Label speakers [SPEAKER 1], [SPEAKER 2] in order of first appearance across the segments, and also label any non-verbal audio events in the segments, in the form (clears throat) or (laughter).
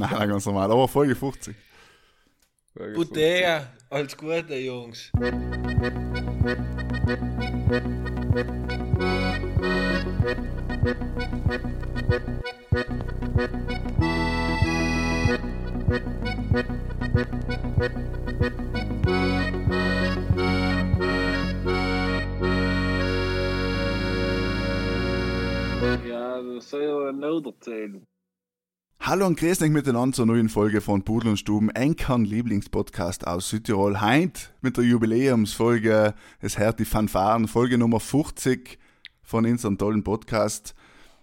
[SPEAKER 1] Nein, ganz normal. Aber Folge 50.
[SPEAKER 2] Budea, alles Gute, Jungs.
[SPEAKER 3] Ja, dat zou je nodig zijn.
[SPEAKER 1] Hallo und grüß euch miteinander zur neuen Folge von Pudel und Stuben, Enkern Lieblingspodcast aus Südtirol. Heint mit der Jubiläumsfolge, es hört die Fanfaren, Folge Nummer 50 von unserem tollen Podcast.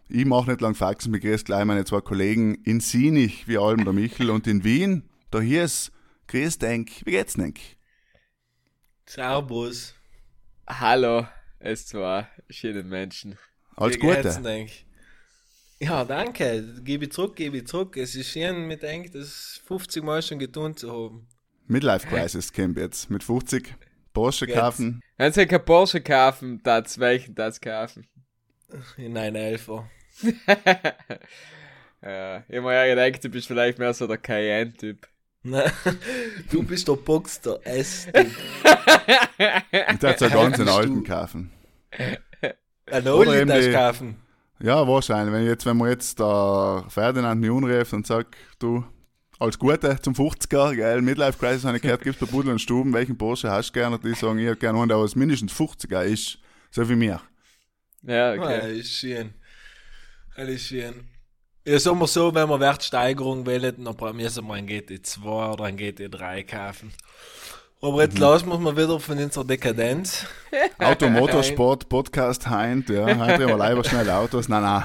[SPEAKER 1] Ich mache nicht lang Faxen, begrüße gleich meine zwei Kollegen in Sinich, wie allem der Michel, und in Wien, da hier ist Grüß Denk, wie geht's Denk?
[SPEAKER 2] Servus.
[SPEAKER 4] Hallo, es zwei schöne Menschen.
[SPEAKER 1] Alles
[SPEAKER 2] Wie geht's
[SPEAKER 1] Gute.
[SPEAKER 2] denk? Ja, danke. Gebe ich zurück, gebe ich zurück. Es ist schön, mit denk, das 50 Mal schon getan zu haben.
[SPEAKER 1] Midlife Crisis Camp jetzt, mit 50 Porsche
[SPEAKER 2] Jetzt.
[SPEAKER 1] kaufen.
[SPEAKER 4] Wenn sie kein Porsche kaufen, das welchen das kaufen.
[SPEAKER 2] In einer Elfer. (laughs)
[SPEAKER 4] ja, ich hab mir ja gedacht, du bist vielleicht mehr so der Cayenne-Typ.
[SPEAKER 2] Nein, (laughs) du bist der Boxster S. (laughs)
[SPEAKER 1] Ich darf so ganz einen alten kaufen.
[SPEAKER 2] Ein
[SPEAKER 1] Oder
[SPEAKER 2] Oli
[SPEAKER 1] eben
[SPEAKER 2] das
[SPEAKER 1] die-
[SPEAKER 2] kaufen.
[SPEAKER 1] Ja, wahrscheinlich. Wenn, jetzt, wenn man jetzt der Ferdinand mich anruft und sagt, du, alles Gute zum 50er, geil, Midlife Crisis habe ich gehört, gibt's bei Pudel und Stuben, welchen Porsche hast du gerne? Und die sagen, ich hätte gerne einen, der was mindestens 50er ist, so wie mir.
[SPEAKER 4] Ja,
[SPEAKER 2] Ah,
[SPEAKER 4] okay.
[SPEAKER 2] das ist schön. Das ist schön. Ja, sagen wir so, wenn wir Wertsteigerung wählen, dann brauchen- müssen wir einen GT2 oder einen GT3 kaufen. Aber jetzt lassen wir mal wieder von unserer Dekadenz. (laughs)
[SPEAKER 1] Auto, Motorsport, Podcast, Heint, ja, heute reden wir leider schnell Autos. Nein, nein.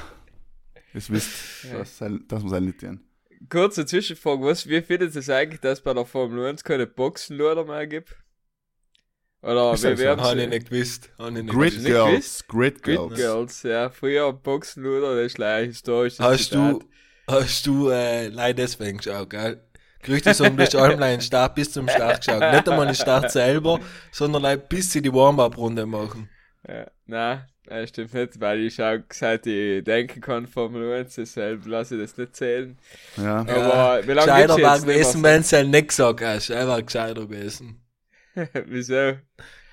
[SPEAKER 1] Ihr wisst, das, das muss halt nicht tun.
[SPEAKER 4] Kurze Zwischenfrage, was, wie findet es eigentlich, dass es bei der Formel 1 keine Boxenluder mehr gibt? Oder wie
[SPEAKER 1] das so?
[SPEAKER 4] werden
[SPEAKER 2] Habe ich nicht gewusst. Habe ich nicht
[SPEAKER 1] Grid
[SPEAKER 2] gewusst.
[SPEAKER 4] nicht
[SPEAKER 1] Girls, Grid Girls.
[SPEAKER 4] Girls, ja. Früher Boxenluder, das ist leider historisch.
[SPEAKER 2] Hast du, hast du, äh, leider deswegen geschaut, gell? Gerüchte sagen, du hast allem den Start bis zum Start geschaut. Nicht einmal den Start selber, sondern like, bis sie die Warm-Up-Runde machen.
[SPEAKER 4] Ja, nein, das stimmt nicht, weil ich auch seit ich denken kann, Formel 1, deshalb lasse ich das nicht zählen.
[SPEAKER 1] Ja.
[SPEAKER 4] Aber wie lange
[SPEAKER 2] Gescheiter war gewesen,
[SPEAKER 4] nicht
[SPEAKER 2] wenn sie nicht gesagt hast. Er war gescheiter gewesen. (laughs)
[SPEAKER 4] Wieso?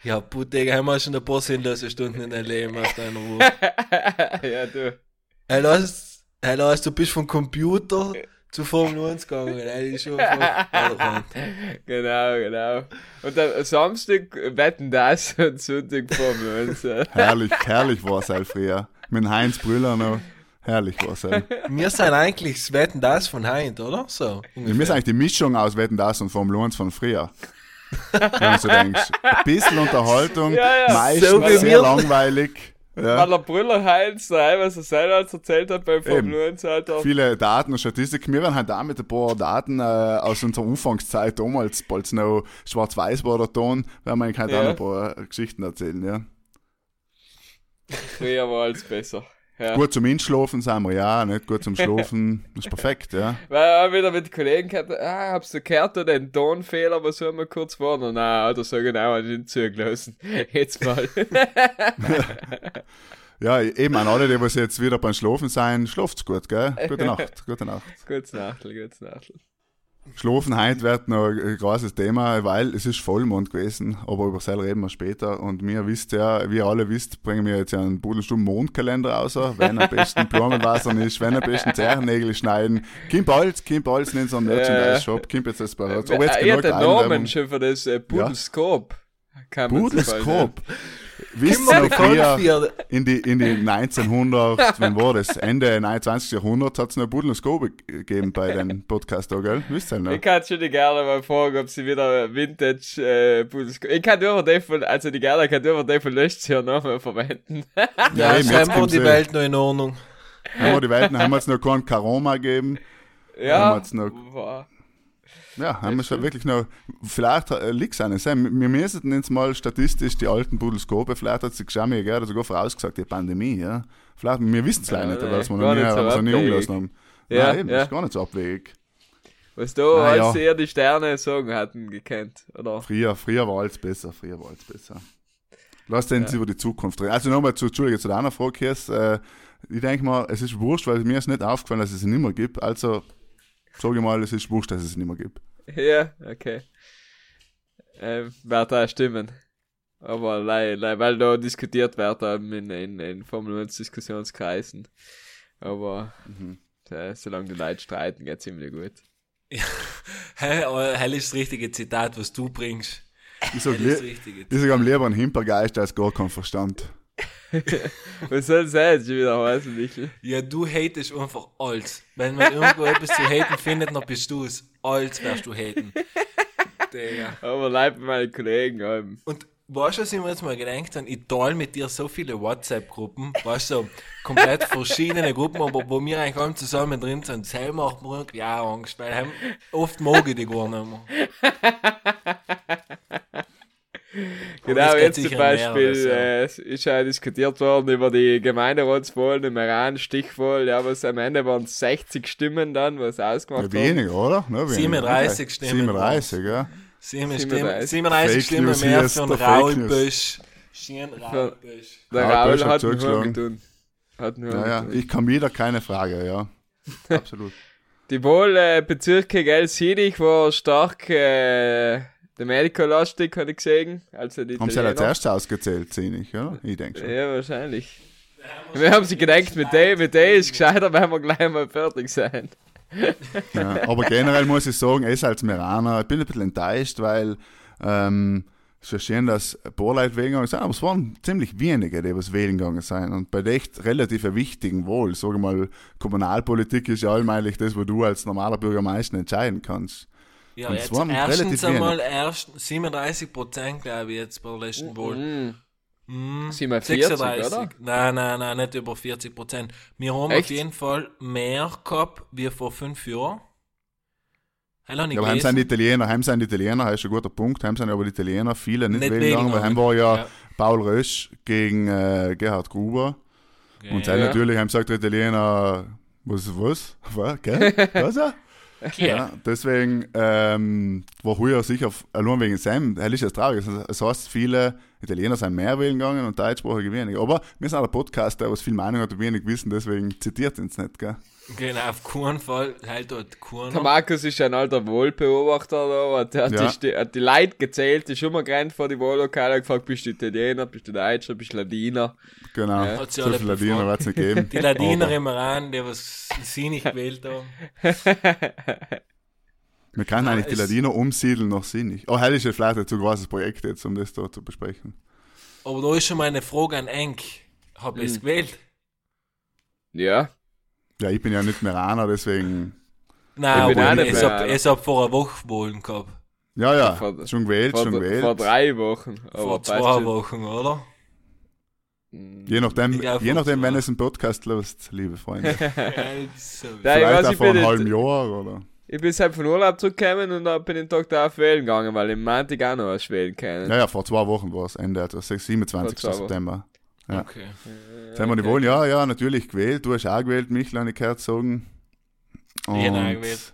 [SPEAKER 2] Ja, Putte, haben wir schon ein paar sinnlose Stunden in deinem Leben auf deiner Ruhe. (laughs)
[SPEAKER 4] ja, du.
[SPEAKER 2] Hey, lass, hey, lass, du bist vom Computer zu Formel 1 gegangen. Hey, ist schon (laughs)
[SPEAKER 4] Genau, genau. Und dann Samstag wetten das und Sonntag Formel 1. ja.
[SPEAKER 1] Herrlich, herrlich war es halt früher. Mit Heinz Brüller noch. Herrlich war es halt.
[SPEAKER 2] Wir sind eigentlich das Wetten das von Heint, oder? So.
[SPEAKER 1] Wir müssen eigentlich die Mischung aus Wetten das und Formel 1 von früher. Wenn du so denkst. Ein bisschen Unterhaltung,
[SPEAKER 4] Ja, ja.
[SPEAKER 1] meistens
[SPEAKER 2] So
[SPEAKER 1] sehr
[SPEAKER 2] wir.
[SPEAKER 1] Langweilig.
[SPEAKER 4] Weil
[SPEAKER 1] Ja.
[SPEAKER 4] der Brüller Heinz da was er selber als erzählt hat beim Formel. 1, Alter.
[SPEAKER 1] Viele Daten und Statistiken. Wir werden halt da mit ein paar Daten äh, aus unserer Anfangszeit damals, als noch schwarz-weiß war der Ton, werden wir eigentlich halt
[SPEAKER 4] Ja.
[SPEAKER 1] auch noch ein paar Geschichten erzählen. Ja.
[SPEAKER 4] Früher war alles besser. Ja.
[SPEAKER 1] Gut zum Inschlafen sind wir, ja, nicht gut zum Schlafen, (laughs) ist perfekt, ja.
[SPEAKER 4] Weil er wieder mit Kollegen gehabt, ah, habst du gehört, da den Tonfehler, was soll man kurz warnen? Nein, oder so genau, an den zugelassen. (laughs) Jetzt mal. (laughs)
[SPEAKER 1] Ja, eben an alle, die was jetzt wieder beim Schlafen sein, schlaft's gut, gell? Gute Nacht, gute Nacht.
[SPEAKER 4] Gutes Nachtel, gutes Nachtel.
[SPEAKER 1] Schlafen heute wird noch ein großes Thema, weil es ist Vollmond gewesen, aber über das reden wir später. Und mir wisst ja, wie ihr alle wisst, bringen wir jetzt ja einen Budelstumm Mondkalender raus, wenn am besten Blumenwasser ist, wenn am besten Zerrennägel schneiden. Kim Balz, Kim Balz in unserem Merchandise-Shop, Kim jetzt das bei uns. Aber jetzt
[SPEAKER 4] er hat
[SPEAKER 1] genug
[SPEAKER 4] den Namen schon für das äh, Pudelskop. Fallen,
[SPEAKER 1] Budelskop. Wisst ihr noch in die, in die 1900, (laughs) wann war das? Ende 29. Jahrhundert hat es noch Budelskop gegeben bei den Podcast gell? Wisst ihr noch?
[SPEAKER 4] Ich kann schon die gerne mal fragen, ob sie wieder Vintage äh, Pudelskop. Ich kann nur den von, also die gerne kann nur den von letztes Jahr nochmal verwenden. (laughs)
[SPEAKER 2] ja,
[SPEAKER 1] eben, jetzt
[SPEAKER 2] scheinbar die
[SPEAKER 1] eh.
[SPEAKER 2] Welt noch in Ordnung.
[SPEAKER 1] Haben wir die Welten, haben wir jetzt noch keinen Karoma gegeben. Haben wir
[SPEAKER 4] ja.
[SPEAKER 1] jetzt noch-
[SPEAKER 4] Wow.
[SPEAKER 1] Ja, haben wir schon wirklich noch, vielleicht äh, liegt es eines. Wir müssen jetzt mal statistisch die alten Budelskope, vielleicht hat sich Xami gerade sogar vorausgesagt, die Pandemie, ja. Vielleicht, wir wissen es leider
[SPEAKER 4] Ja,
[SPEAKER 1] nicht, weil wir noch nie,
[SPEAKER 4] so
[SPEAKER 1] nie umgelassen haben.
[SPEAKER 4] Ja,
[SPEAKER 1] Nein, eben,
[SPEAKER 4] ja.
[SPEAKER 1] ist gar nicht so abwegig.
[SPEAKER 4] Was da
[SPEAKER 1] Na
[SPEAKER 4] als sie eher die Sterne sagen hatten, gekannt, oder?
[SPEAKER 1] Früher, früher war alles besser, früher war alles besser. Lass uns
[SPEAKER 4] Ja.
[SPEAKER 1] über die Zukunft reden. Also nochmal zu, Entschuldige, zu deiner Frage, Kies, äh, ich denke mal, es ist wurscht, weil mir ist nicht aufgefallen, dass es ihn nicht mehr gibt. Also sag ich mal, es ist wurscht, dass es es nicht mehr gibt.
[SPEAKER 4] Ja, okay. Ähm, wird auch stimmen. Aber lei, lei, weil da diskutiert wird in, in, in Formel 1 Diskussionskreisen. Aber äh, solange die Leute streiten, geht's ziemlich gut. (laughs)
[SPEAKER 2] Hä, aber hell ist das richtige Zitat, was du bringst.
[SPEAKER 1] Ich sag,
[SPEAKER 2] Hell ist das
[SPEAKER 1] li
[SPEAKER 2] richtige
[SPEAKER 1] ich sag am lieber ein Himpergeist als gar kein Verstand. (laughs)
[SPEAKER 4] Was soll das jetzt schon wieder heißen, Michel?
[SPEAKER 2] Ja, du hatest einfach alles. Wenn man irgendwo etwas zu haten findet, dann bist du es. Alles wirst du haten. Digga.
[SPEAKER 4] Aber leid bei meinen Kollegen haben.
[SPEAKER 2] Und weißt du, was ich mir jetzt mal gedacht habe? Ich teile mit dir so viele WhatsApp-Gruppen, weißt du, so komplett verschiedene Gruppen, aber wo wir eigentlich alle zusammen drin sind. Selber macht mir irgendwie auch Angst, weil oft mag ich die gar nicht mehr.
[SPEAKER 4] Genau, jetzt zum Beispiel
[SPEAKER 2] mehreres, ja.
[SPEAKER 4] äh, es ist ja diskutiert worden über die Gemeinderatswahlen im Iran, Stichwahl, ja, was am Ende waren es 60 Stimmen dann, was
[SPEAKER 1] Ja,
[SPEAKER 4] ausgemacht hat.
[SPEAKER 1] weniger, oder? Ne, weniger.
[SPEAKER 2] 37 Stimmen
[SPEAKER 1] 37, ja.
[SPEAKER 2] 37
[SPEAKER 4] 37.
[SPEAKER 2] Stimmen, 37
[SPEAKER 1] Fake
[SPEAKER 2] Stimmen mehr für
[SPEAKER 1] ist
[SPEAKER 2] einen
[SPEAKER 1] der Fake
[SPEAKER 2] Raul
[SPEAKER 1] News.
[SPEAKER 2] Bösch. Schön Raul Bösch.
[SPEAKER 4] Der Raul
[SPEAKER 1] hat
[SPEAKER 4] getun. Hat einen Horn
[SPEAKER 1] Ja, ja,
[SPEAKER 4] getun.
[SPEAKER 1] ich kann wieder keine Frage, ja. Absolut. (laughs)
[SPEAKER 4] Die Wahlbezirke Gelsiedig war stark äh, der Medical-lastig, habe ich gesehen. Also die
[SPEAKER 1] Haben sie ja als erstes ausgezählt, sehe ich, oder? Ich denke schon.
[SPEAKER 4] Ja, wahrscheinlich. Wir haben sie gedacht, mit der, mit der ist gescheiter, wenn wir gleich mal fertig sein.
[SPEAKER 1] Ja, aber generell muss ich sagen, es als Meraner, ich bin ein bisschen enttäuscht, weil ähm, es ist ja schön, dass ein paar Leute wählen gegangen sind, aber es waren ziemlich wenige, die was wählen gegangen sind. Und bei echt relativ wichtigen Wahl, sage ich mal, Kommunalpolitik ist ja allmählich das, wo du als normaler Bürger am meisten entscheiden kannst.
[SPEAKER 2] Ja,
[SPEAKER 1] Und
[SPEAKER 2] jetzt
[SPEAKER 1] waren
[SPEAKER 2] erstens
[SPEAKER 1] relativ
[SPEAKER 2] einmal erst 37 Prozent, glaube ich, jetzt bei der letzten Wahl.
[SPEAKER 4] Mhm.
[SPEAKER 2] Mm,
[SPEAKER 4] 47, oder?
[SPEAKER 2] Nein, nein, nein, nicht über 40 Prozent. Wir haben
[SPEAKER 4] Echt?
[SPEAKER 2] auf jeden Fall mehr gehabt wie vor fünf Jahren. Hallo, nicht
[SPEAKER 1] Ja, aber heim sind die. Italiener, heim sind die Italiener, das ist ein guter Punkt, heim sind aber die Italiener viele nicht,
[SPEAKER 2] Nicht
[SPEAKER 1] wählen gegangen, weil heim war ja,
[SPEAKER 2] Ja.
[SPEAKER 1] Paul Rösch gegen äh, Gerhard Gruber.
[SPEAKER 2] Okay.
[SPEAKER 1] Und dann
[SPEAKER 4] Ja.
[SPEAKER 1] natürlich haben gesagt der Italiener, was, was, (laughs) was, gell? (laughs) Was? er? Ja, deswegen ähm, war heuer sicher, allein wegen Sam, hell ist das traurig. Also, Es heißt, viele Italiener sind mehr wählen gegangen und Deutschsprachige weniger. Aber wir sind auch ein Podcast, der was viel Meinung hat und wenig wissen, deswegen zitiert uns nicht, gell?
[SPEAKER 2] Genau, auf keinen Fall. Halt dort
[SPEAKER 4] Der
[SPEAKER 2] keiner.
[SPEAKER 4] Markus ist ein alter Wahlbeobachter da, hat, hat,
[SPEAKER 1] Ja.
[SPEAKER 4] die, hat die Leute gezählt, ist schon mal gerannt vor die Wahllokale und gefragt, bist du Italiener, bist du Deutscher, bist du Ladiner?
[SPEAKER 1] Genau.
[SPEAKER 4] Ja.
[SPEAKER 2] Hat
[SPEAKER 1] so viele Ladiner wird es nicht geben.
[SPEAKER 2] Die Ladiner
[SPEAKER 1] Aber
[SPEAKER 2] im Iran, die was sie nicht (laughs) gewählt haben. (laughs)
[SPEAKER 1] Wir können
[SPEAKER 2] Ja,
[SPEAKER 1] eigentlich die Ladiner umsiedeln nach Sinnig. Oh, hell ist ja vielleicht ein zu großes Projekt jetzt, um das da zu besprechen.
[SPEAKER 2] Aber da ist schon mal eine Frage an Enk. Hab ich
[SPEAKER 1] Mhm.
[SPEAKER 2] es gewählt?
[SPEAKER 4] Ja,
[SPEAKER 1] Ja, ich bin ja nicht Meraner, deswegen.
[SPEAKER 2] Nein,
[SPEAKER 4] Ich bin
[SPEAKER 2] aber
[SPEAKER 4] nicht
[SPEAKER 2] es
[SPEAKER 4] mehr
[SPEAKER 2] hab,
[SPEAKER 4] einer.
[SPEAKER 2] vor einer Woche Wahlen gehabt.
[SPEAKER 1] Ja, ja,
[SPEAKER 4] Vor-
[SPEAKER 1] schon gewählt,
[SPEAKER 4] vor,
[SPEAKER 1] schon gewählt.
[SPEAKER 4] vor drei Wochen. Aber
[SPEAKER 2] Vor zwei. Wochen, oder?
[SPEAKER 1] Je nachdem,
[SPEAKER 2] Ich glaub,
[SPEAKER 1] je nachdem wenn es einen Podcast lässt, liebe Freunde. (laughs)
[SPEAKER 2] Also,
[SPEAKER 4] Ja, ich
[SPEAKER 1] Vielleicht
[SPEAKER 4] weiß,
[SPEAKER 1] auch
[SPEAKER 4] ich
[SPEAKER 1] vor einem halben Jahr, oder?
[SPEAKER 4] Ich bin halt von Urlaub zurückgekommen und dann bin ich den Tag darauf wählen gegangen, weil im Montag auch noch was wählen können.
[SPEAKER 1] Ja, ja, vor zwei Wochen war es, Ende, also 6, 27.
[SPEAKER 4] Vor zwei Wochen.
[SPEAKER 1] September. Ja.
[SPEAKER 2] okay.
[SPEAKER 1] Jetzt haben wir die Wohlen, ja, ja, natürlich gewählt. Du hast auch gewählt, Michel, habe ich gehört sagen.
[SPEAKER 2] Ich hab auch gewählt.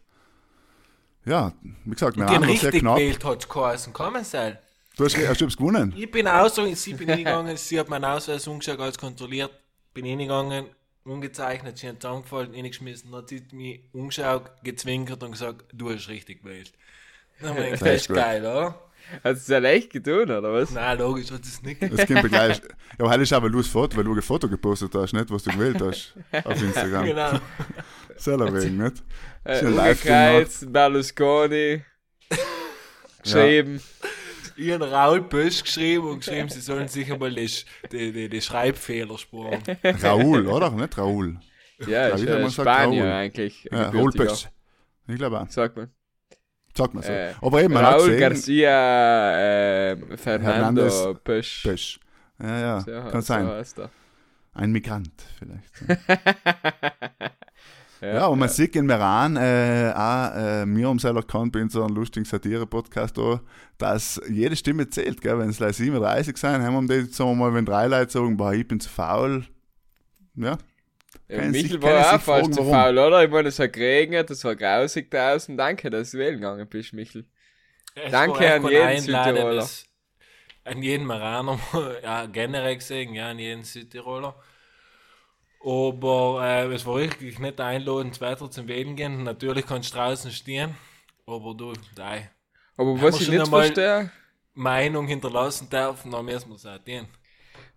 [SPEAKER 1] Ja, wie gesagt,
[SPEAKER 2] Und den
[SPEAKER 1] haben noch sehr
[SPEAKER 2] richtig
[SPEAKER 1] knapp.
[SPEAKER 2] gewählt hat es geheißen. Kann man sein.
[SPEAKER 1] Du hast, hast du etwas gewonnen?
[SPEAKER 2] Ich bin aus, sie bin (laughs) hingegangen, sie hat meinen Ausweis umgeschaut, alles kontrolliert, bin hingegangen, ungezeichnet, sie hat zusammengefallen, hingeschmissen, dann hat sie mich umgeschaut, gezwinkert und gesagt, du hast richtig gewählt. Dann hab ich (laughs) gedacht, das ist geil, oder?
[SPEAKER 4] Hast du es ja leicht getan, oder was?
[SPEAKER 2] Nein, logisch hat es nicht
[SPEAKER 1] Das kommt mir gleich. Ja, aber heute ist du das Foto, weil du ein Foto gepostet hast, nicht, was du gewählt hast. Auf Instagram.
[SPEAKER 2] Genau.
[SPEAKER 1] Selber wegen, nicht?
[SPEAKER 4] Äh,
[SPEAKER 1] live
[SPEAKER 4] umgekreuzt, Berlusconi, (laughs) geschrieben.
[SPEAKER 2] Ich habe Raul Bösch geschrieben und geschrieben, sie sollen sicher mal die, die, die, die Schreibfehler sparen.
[SPEAKER 1] Raoul, oder? Nicht Raoul.
[SPEAKER 4] Ja,
[SPEAKER 1] soll
[SPEAKER 4] äh, Spanier
[SPEAKER 1] Raul?
[SPEAKER 4] eigentlich.
[SPEAKER 1] Ja, Raoul
[SPEAKER 4] gebürtiger.
[SPEAKER 1] Pösch. Ich glaube auch.
[SPEAKER 4] Sagt man.
[SPEAKER 1] Sag mal so.
[SPEAKER 4] Äh,
[SPEAKER 1] aber eben, man hat
[SPEAKER 4] Raul
[SPEAKER 1] gesehen,
[SPEAKER 4] Garcia äh, Fernando
[SPEAKER 1] Hernandez
[SPEAKER 4] Pösch.
[SPEAKER 1] Pösch. Ja, ja,
[SPEAKER 4] So,
[SPEAKER 1] kann
[SPEAKER 4] so
[SPEAKER 1] sein. Ein Migrant vielleicht. (laughs) Ja, und man sieht in Meran äh, auch, äh, mir um selber erkannt bei so einem lustigen Satire-Podcast da, dass jede Stimme zählt, gell? Wenn es like 37 sein, haben wir die, sagen wir mal, wenn drei Leute sagen, boah, ich bin zu faul. Ja,
[SPEAKER 4] Ja,
[SPEAKER 1] sich-
[SPEAKER 4] Michel
[SPEAKER 1] können
[SPEAKER 4] war auch
[SPEAKER 1] sich
[SPEAKER 4] fast zu
[SPEAKER 1] warum.
[SPEAKER 4] faul, oder? Ich meine, es hat geregnet, es war grausig draußen. Danke, dass du wählen gegangen bist, Michel.
[SPEAKER 2] Es
[SPEAKER 4] Danke an jeden
[SPEAKER 2] ein
[SPEAKER 4] Südtiroler.
[SPEAKER 2] An jeden Maraner, ja, generell gesehen, ja, an jeden Südtiroler. Aber äh, es war wirklich nicht einladend, weiter zum Wählen gehen. Natürlich kannst du draußen stehen, aber du, nein.
[SPEAKER 4] Aber was ich nicht verstehe,
[SPEAKER 2] Meinung hinterlassen darf, dann müssen wir es auch tun.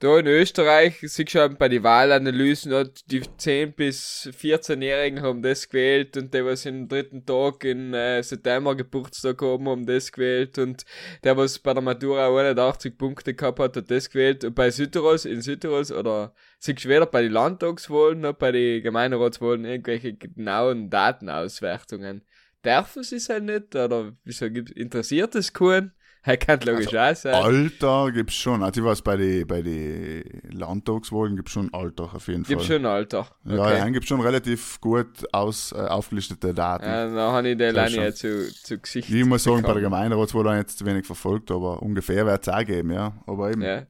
[SPEAKER 4] Da in Österreich, siehst du schon bei den Wahlanalysen, die 10- bis 14-Jährigen haben das gewählt und der, was im dritten Tag in äh, September Geburtstag haben, haben das gewählt und der, was bei der Matura 81 Punkte gehabt hat, hat das gewählt und bei Südtirols, in Südtirols oder siehst du weder bei den Landtagswahlen noch bei den Gemeinderatswahlen irgendwelche genauen Datenauswertungen. Dürfen sie es halt nicht oder wieso interessiert es keinen? Er kann logisch auch sein.
[SPEAKER 1] Alter gibt's schon. Also ich weiß, bei den bei die Landtagswahlen gibt's schon Alter auf jeden Fall.
[SPEAKER 4] Gibt schon Alter.
[SPEAKER 1] Ja,
[SPEAKER 4] Okay.
[SPEAKER 1] ja, gibt schon relativ gut aus, äh, aufgelistete Daten.
[SPEAKER 4] Ja, da habe ich den Leine ja zu, zu Gesicht.
[SPEAKER 1] ich muss sagen, bei der
[SPEAKER 4] bekommen.
[SPEAKER 1] Gemeinderatswahl habe ich jetzt zu wenig verfolgt, aber ungefähr wird es auch geben, ja. Aber eben. Ja,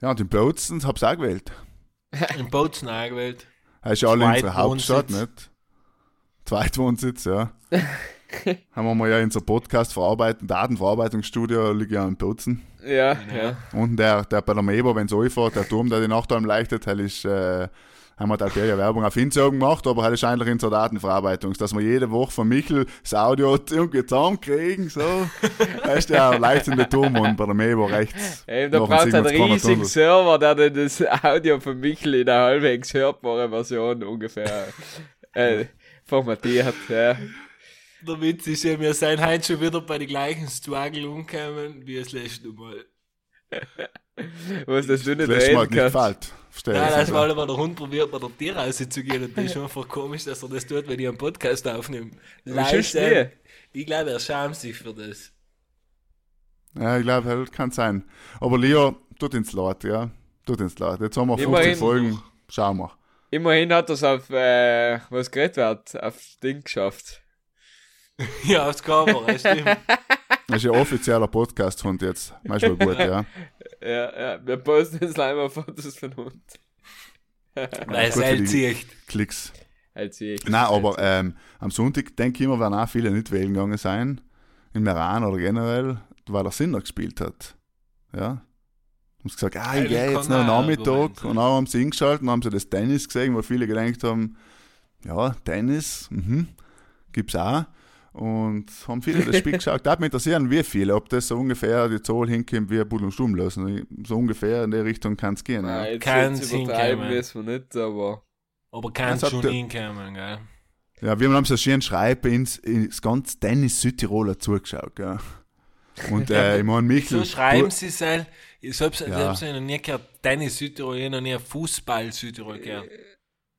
[SPEAKER 4] Ja.
[SPEAKER 1] und in Bozen habe ich auch gewählt. (laughs) (laughs)
[SPEAKER 2] In Bozen angewählt.
[SPEAKER 1] Das ist ja alle unsere Hauptstadt, nicht? Zweitwohnsitz, ja. (laughs) (laughs) haben wir mal ja in unser Podcast verarbeiten, Datenverarbeitungsstudio liegt ja in Bozen.
[SPEAKER 4] Ja, ja.
[SPEAKER 1] Und der, der bei der Mebo, wenn es anfährt, der Turm, der die Nachtalm leichtet, halt ist, äh, haben wir halt ja Werbung auf Instagram gemacht, aber halt ist eigentlich in zur Datenverarbeitung, dass wir jede Woche von Michel das Audio irgendwie zusammenkriegen, so. (laughs) Da ist der leuchtende Turm und bei der Mebo rechts.
[SPEAKER 4] Eben, da braucht es einen riesigen. Server, der dann das Audio von Michel in einer halbwegs hörbaren Version ungefähr äh, formatiert. Ja.
[SPEAKER 2] Der Witz ist ja, wir sind heute schon wieder bei den gleichen Struggle umgekommen, wie das letzte Mal. (laughs)
[SPEAKER 4] Was das du nicht
[SPEAKER 1] Das
[SPEAKER 4] reden
[SPEAKER 1] nicht
[SPEAKER 4] kannst.
[SPEAKER 1] gefällt. Verstehe
[SPEAKER 2] Nein,
[SPEAKER 1] ich.
[SPEAKER 2] das war aber der Hund probiert, bei der Tier rauszugehen und das ist einfach komisch, dass er das tut, wenn ich einen Podcast aufnehme. Leise. Ich glaube, er schämt sich für das.
[SPEAKER 1] Ja, ich glaube, das kann sein. Aber Leo, tut ins Leid, ja. Tut ins Leid. Jetzt haben wir 50
[SPEAKER 4] Immerhin.
[SPEAKER 1] Folgen. Schauen wir.
[SPEAKER 4] Immerhin hat er es auf, äh, was geredet wird, auf Ding geschafft. (laughs)
[SPEAKER 2] Ja, aufs Cover, das stimmt.
[SPEAKER 1] Das ist ein offizieller Podcast von jetzt. Wohl gut, ja. (laughs)
[SPEAKER 4] Ja, ja, wir posten jetzt einmal Fotos von Hund.
[SPEAKER 2] Weil es zieht.
[SPEAKER 1] Klicks.
[SPEAKER 4] Ich.
[SPEAKER 1] Nein, aber ähm, am Sonntag denke ich immer, werden auch viele nicht wählen gegangen sein. In Meran oder generell, weil er Sinner gespielt hat. Ja. Haben sie gesagt, ah, ich
[SPEAKER 2] Ja,
[SPEAKER 1] gehe jetzt noch Nachmittag. Und dann haben sie hingeschaltet und haben sie das Tennis gesehen, wo viele gedacht haben, ja, Tennis, mhm, gibt's auch. Und haben viele das Spiel (laughs) geschaut. Da mich interessieren, wie viele, ob das so ungefähr die Zahl hinkommt, wie Bull und Stumm lassen. So ungefähr in die Richtung kann es gehen.
[SPEAKER 4] Nein,
[SPEAKER 1] Ja.
[SPEAKER 4] jetzt übertreiben
[SPEAKER 2] hinkommen.
[SPEAKER 4] wir es mal nicht, aber.
[SPEAKER 2] Aber kann
[SPEAKER 1] hat
[SPEAKER 2] schon
[SPEAKER 1] der-
[SPEAKER 2] hinkommen, gell?
[SPEAKER 1] Ja, wir haben so schön schreiben ins, ins ganz Tennis Südtiroler zugeschaut, gell. Und äh, (laughs) ich meine, Michel.
[SPEAKER 2] So schreiben sie es halt. Ich hab's,
[SPEAKER 1] Ja.
[SPEAKER 2] ich hab's noch nie gehört, Tennis Südtirol, ich hab noch nie Fußball Südtirol gehört.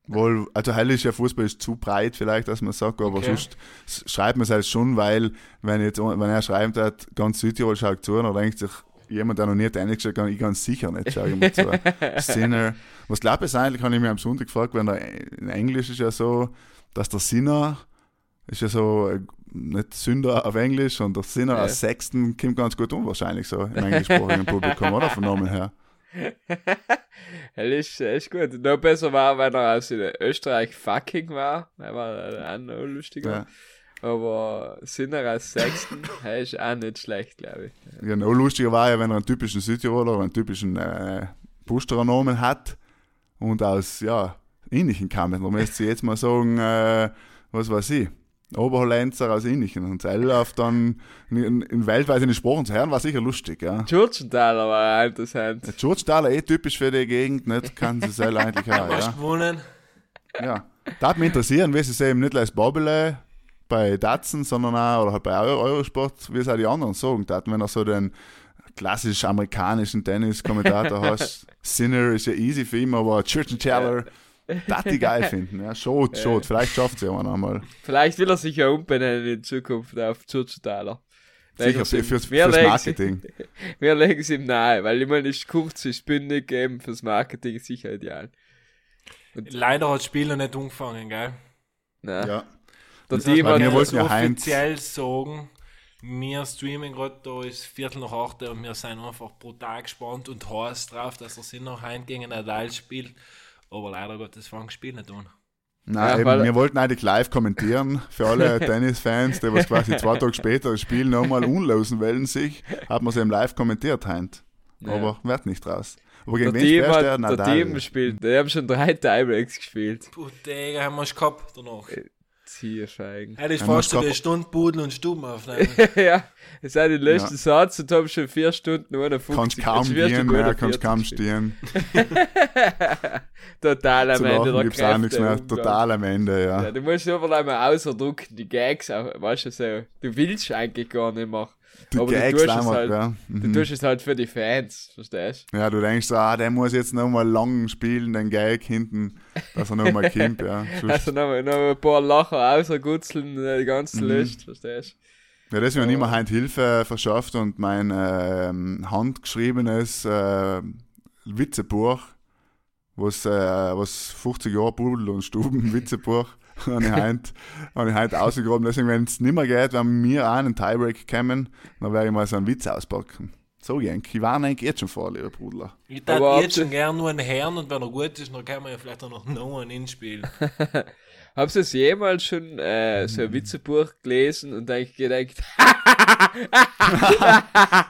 [SPEAKER 1] Wohl, also ja Fußball ist zu breit vielleicht, dass man sagt, aber
[SPEAKER 2] Okay.
[SPEAKER 1] sonst schreibt man es halt schon, weil wenn jetzt wenn er schreibt hat, ganz Südtirol schaut zu, dann denkt sich jemand, der noch nie Tennis geschaut hat, ich ganz sicher nicht, schau ich mal zu. (laughs) Sinner. Was glaube ich eigentlich, habe ich mir am Sonntag gefragt, wenn der in Englisch ist ja so, dass der Sinner ist ja so äh, nicht Sünder auf Englisch und der Sinner
[SPEAKER 4] Ja.
[SPEAKER 1] als Sechsten kommt ganz gut um, wahrscheinlich so im englischsprachigen Publikum, oder? Von Namen her. (laughs)
[SPEAKER 4] Er ist, ist gut. Noch besser war, wenn er aus in Österreich fucking war. Er war auch noch lustiger.
[SPEAKER 1] Ja.
[SPEAKER 4] Aber Sinner als Sechsten, er (laughs) ist auch nicht schlecht, glaube ich.
[SPEAKER 1] Ja, noch lustiger war ja, wenn er einen typischen Südtiroler oder einen typischen äh, hat und aus, ja, Innichen kam. Da müsste sie jetzt mal sagen, äh, was weiß ich, Oberhollenzer aus Innichen und Zell auf dann in, in weltweit in den Sprachen zu hören, war sicher lustig, ja.
[SPEAKER 4] Tschurtschenthaler war auch interessant.
[SPEAKER 1] Der Georgetaler eh typisch für die Gegend, nicht? Kann sie selber eigentlich auch, (laughs)
[SPEAKER 2] Hast
[SPEAKER 1] ja.
[SPEAKER 2] gewonnen?
[SPEAKER 1] ja. Da hat mich interessieren, wie sie es eben nicht als Bobbele bei Datsen, sondern auch, oder halt bei Euro Eurosport, wie es auch die anderen sagen. Da wenn er so den klassisch amerikanischen Tennis-Kommentator (laughs) hast, Sinner ist ja easy für ihn, aber Church and das die geil finden. Ja, schot, schot. Vielleicht schafft sie ja einmal.
[SPEAKER 4] Vielleicht will er sich ja umbenennen in Zukunft auf Tschurtschenthaler.
[SPEAKER 1] Sicher, für, fürs,
[SPEAKER 4] wir
[SPEAKER 1] fürs
[SPEAKER 4] legen
[SPEAKER 1] Marketing.
[SPEAKER 4] Sie, (laughs) wir legen es ihm nahe, weil ich meine, ist kurz, ist bündig, eben fürs Marketing sicher ideal.
[SPEAKER 2] Leider hat das Spiel noch nicht angefangen, gell?
[SPEAKER 4] Na,
[SPEAKER 1] Ja.
[SPEAKER 4] der
[SPEAKER 1] Das
[SPEAKER 4] Team
[SPEAKER 1] heißt,
[SPEAKER 4] hat
[SPEAKER 1] wir
[SPEAKER 2] wir
[SPEAKER 1] wollten
[SPEAKER 2] wollten
[SPEAKER 1] ja Heinz-
[SPEAKER 2] offiziell sagen, wir streamen gerade, da ist Viertel nach acht und wir sind einfach brutal gespannt und heiß drauf, dass er Sinn noch heim gegen Nadal spielt. Aber leider Gottes fängt das Spiel nicht an.
[SPEAKER 1] Nein,
[SPEAKER 4] Ja,
[SPEAKER 1] eben, wir wollten eigentlich live kommentieren für alle (laughs) Tennis-Fans, die was quasi zwei Tage später das Spiel nochmal (laughs) unlosen wollen sich, hat man es eben live kommentiert heint.
[SPEAKER 4] Ja.
[SPEAKER 1] Aber wird nicht raus. Aber
[SPEAKER 4] Der
[SPEAKER 1] gegen wen
[SPEAKER 4] Team, hat, der
[SPEAKER 1] Nadal.
[SPEAKER 4] Team spielt, die haben schon drei Tiebreaks gespielt.
[SPEAKER 2] Puh, Digga, haben wir es gehabt danach.
[SPEAKER 4] Hier schweigen.
[SPEAKER 2] Hätte ich
[SPEAKER 1] wir
[SPEAKER 2] fast
[SPEAKER 1] es
[SPEAKER 2] eine Stunde Budel und Stuben aufnehmen. (laughs)
[SPEAKER 4] ja, es ist die letzte
[SPEAKER 1] Ja.
[SPEAKER 4] Satz und habe schon vier Stunden ohne 50.
[SPEAKER 1] Kannst kaum gehen, ja, kannst
[SPEAKER 4] 40
[SPEAKER 1] kaum stehen. (laughs)
[SPEAKER 4] Total am
[SPEAKER 1] Zu
[SPEAKER 4] Ende
[SPEAKER 1] lachen
[SPEAKER 4] der
[SPEAKER 1] gibt's auch nichts mehr. Total am Ende, ja.
[SPEAKER 4] Ja, du musst überall mal ausdrucken, die Gags, auch, weißt du so. Du willst eigentlich gar nicht mehr.
[SPEAKER 1] Die
[SPEAKER 4] aber du tust es
[SPEAKER 1] einfach,
[SPEAKER 4] halt-
[SPEAKER 1] ja.
[SPEAKER 4] Du
[SPEAKER 1] Mhm.
[SPEAKER 4] tust es halt für die Fans, verstehst
[SPEAKER 1] Ja, du denkst so, ah, der muss jetzt nochmal lang spielen, den Gag hinten, dass er nochmal kommt, ja.
[SPEAKER 4] du? (laughs) Also noch, noch ein paar Lacher außergutzeln, äh, die ganze
[SPEAKER 1] Mhm.
[SPEAKER 4] Lust, verstehst
[SPEAKER 1] Ja, deswegen habe ich mir heute Hilfe verschafft und mein ähm, handgeschriebenes äh, Witzebuch, was, äh, was 50 Jahre Pudel und Stuben (laughs) Witzebuch, (laughs) habe ich heute, habe ich heute ausgegraben. Deswegen, wenn es nicht mehr geht, wenn wir auch einen Tiebreak kommen, dann werde ich mal so einen Witz auspacken. So, Jenk, ich warne eigentlich jetzt schon vor, lieber Brudler.
[SPEAKER 2] Ich hätte jetzt
[SPEAKER 4] habt
[SPEAKER 2] schon gern nur einen Herrn und wenn er gut ist, dann kann man ja vielleicht auch noch No One inspielen. (laughs)
[SPEAKER 4] Habst du es jemals schon äh, so ein Witzebuch gelesen und eigentlich gedacht,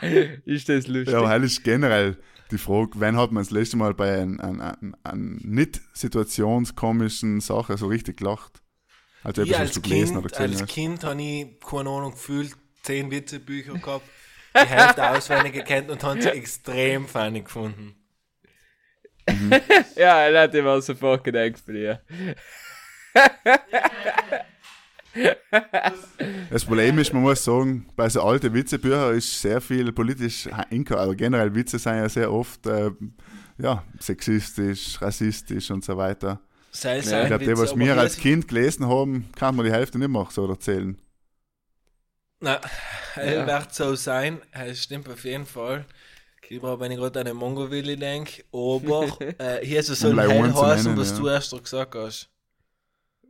[SPEAKER 4] (laughs) ist das lustig?
[SPEAKER 1] Ja, aber halt ist generell die Frage, wann hat man das letzte Mal bei einem ein, ein, ein nicht situationskomischen Sache so richtig gelacht? Also
[SPEAKER 2] Ich als
[SPEAKER 1] du gelesen oder
[SPEAKER 2] Kind,
[SPEAKER 1] gesehen
[SPEAKER 2] als
[SPEAKER 1] hast.
[SPEAKER 2] kind habe ich, keine Ahnung, gefühlt zehn Witzebücher gehabt, die Hälfte (laughs) auswendig gekannt und habe sie extrem funny gefunden. (laughs)
[SPEAKER 4] Ja, er hat immer sofort gedacht von dir. (laughs)
[SPEAKER 1] Das Problem ist, man muss sagen, bei so alten Witzebüchern ist sehr viel politisch inko, also generell Witze sind ja sehr oft äh, ja, sexistisch, rassistisch und so weiter.
[SPEAKER 2] Sei es
[SPEAKER 4] Ja,
[SPEAKER 1] Ich glaube, die, was wir als Kind gelesen haben, kann man die Hälfte nicht mehr so erzählen.
[SPEAKER 2] Na, er
[SPEAKER 4] Ja.
[SPEAKER 2] wird so sein, es stimmt auf jeden Fall. Lieber, wenn ich gerade an den Mongo-Willi denke, aber (laughs) äh, hier ist es so ein
[SPEAKER 1] nennen,
[SPEAKER 2] was
[SPEAKER 1] ja.
[SPEAKER 2] du erst gesagt hast.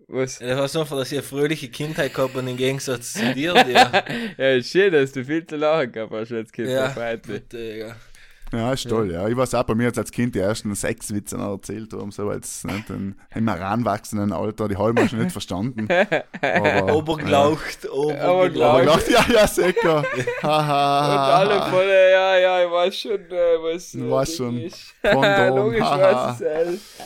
[SPEAKER 4] Was?
[SPEAKER 2] Ja, Das war so einfach, dass ich eine fröhliche Kindheit gehabt und im Gegensatz zu dir. (laughs)
[SPEAKER 4] Ja, ist schön, dass du viel zu lachen gehabt hast als Kind.
[SPEAKER 2] ja,
[SPEAKER 4] mich.
[SPEAKER 2] Digga.
[SPEAKER 1] Ja, ist toll, ja. Ich weiß auch bei mir jetzt als Kind die ersten sechs Witze noch erzählt haben, so als nicht, im heranwachsenden Alter. Die haben wir schon nicht verstanden. (laughs) Aber,
[SPEAKER 2] Oberglaucht,
[SPEAKER 1] Ja.
[SPEAKER 2] Oberglaucht.
[SPEAKER 1] ja, ja, sicher. (laughs)
[SPEAKER 4] Und alle voll, ja, ja, ich weiß schon, äh, was.
[SPEAKER 1] Du weißt schon.
[SPEAKER 4] ist.
[SPEAKER 1] Kondom,
[SPEAKER 4] Logisch
[SPEAKER 1] haha.
[SPEAKER 4] weiß es